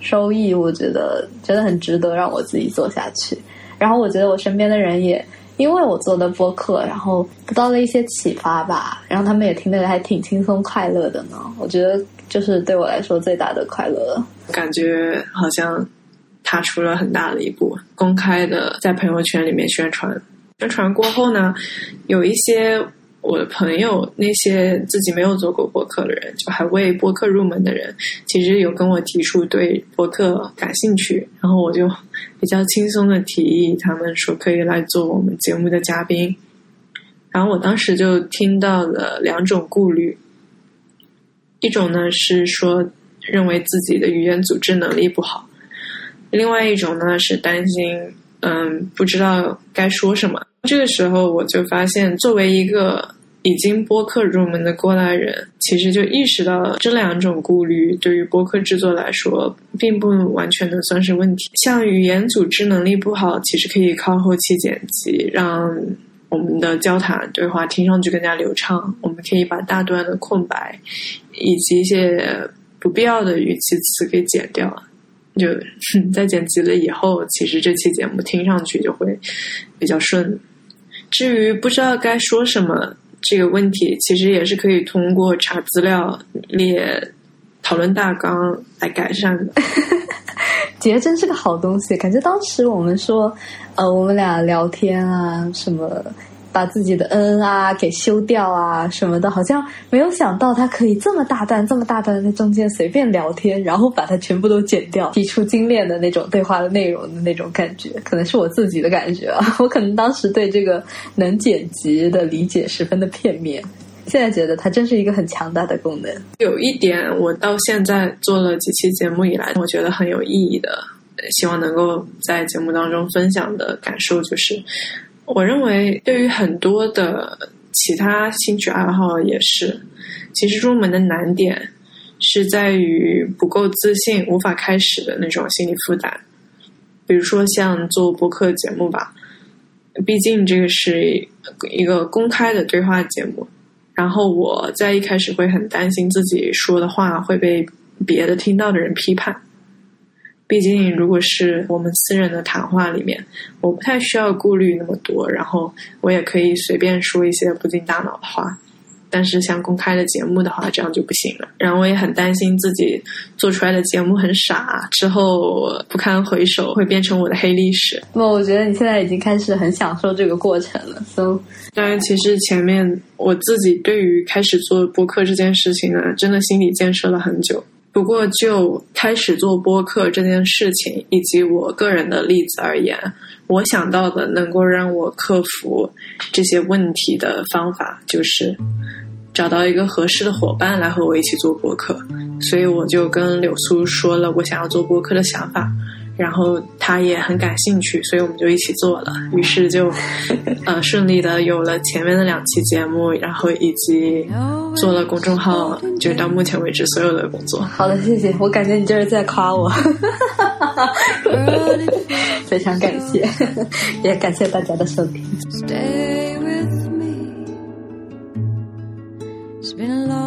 收益，我觉得觉得很值得让我自己做下去。然后我觉得我身边的人也。因为我做的播客，然后得到了一些启发吧，然后他们也听得还挺轻松快乐的呢。我觉得就是对我来说最大的快乐了。
感觉好像踏出了很大的一步，公开的在朋友圈里面宣传。宣传过后呢，有一些。我的朋友，那些自己没有做过播客的人，就还未播客入门的人，其实有跟我提出对播客感兴趣，然后我就比较轻松的提议，他们说可以来做我们节目的嘉宾。然后我当时就听到了两种顾虑，一种呢是说认为自己的语言组织能力不好，另外一种呢是担心，嗯，不知道该说什么。这个时候我就发现，作为一个。已经播客入门的过来人，其实就意识到了这两种顾虑对于播客制作来说，并不完全能算是问题。像语言组织能力不好，其实可以靠后期剪辑，让我们的交谈对话听上去更加流畅。我们可以把大段的空白以及一些不必要的语气词给剪掉，就在剪辑了以后，其实这期节目听上去就会比较顺。至于不知道该说什么。这个问题其实也是可以通过查资料、列讨论大纲来改善的。
杰真是个好东西，感觉当时我们说，呃，我们俩聊天啊什么。把自己的嗯啊给修掉啊什么的，好像没有想到他可以这么大段、这么大段在中间随便聊天，然后把它全部都剪掉，提出精炼的那种对话的内容的那种感觉，可能是我自己的感觉啊。我可能当时对这个能剪辑的理解十分的片面，现在觉得它真是一个很强大的功能。
有一点，我到现在做了几期节目以来，我觉得很有意义的，希望能够在节目当中分享的感受就是。我认为，对于很多的其他兴趣爱好也是，其实入门的难点是在于不够自信，无法开始的那种心理负担。比如说像做播客节目吧，毕竟这个是一个公开的对话节目，然后我在一开始会很担心自己说的话会被别的听到的人批判。毕竟，如果是我们私人的谈话里面，我不太需要顾虑那么多，然后我也可以随便说一些不经大脑的话。但是，像公开的节目的话，这样就不行了。然后，我也很担心自己做出来的节目很傻，之后不堪回首，会变成我的黑历史。
那我觉得你现在已经开始很享受这个过程了。So，
当然，其实前面我自己对于开始做播客这件事情呢，真的心理建设了很久。不过，就开始做播客这件事情，以及我个人的例子而言，我想到的能够让我克服这些问题的方法，就是找到一个合适的伙伴来和我一起做播客。所以，我就跟柳苏说了我想要做播客的想法。然后他也很感兴趣，所以我们就一起做了。于是就，呃，顺利的有了前面的两期节目，然后以及做了公众号，就到目前为止所有的工作。
好的，谢谢。我感觉你这是在夸我，非常感谢，也感谢大家的收听。been lost.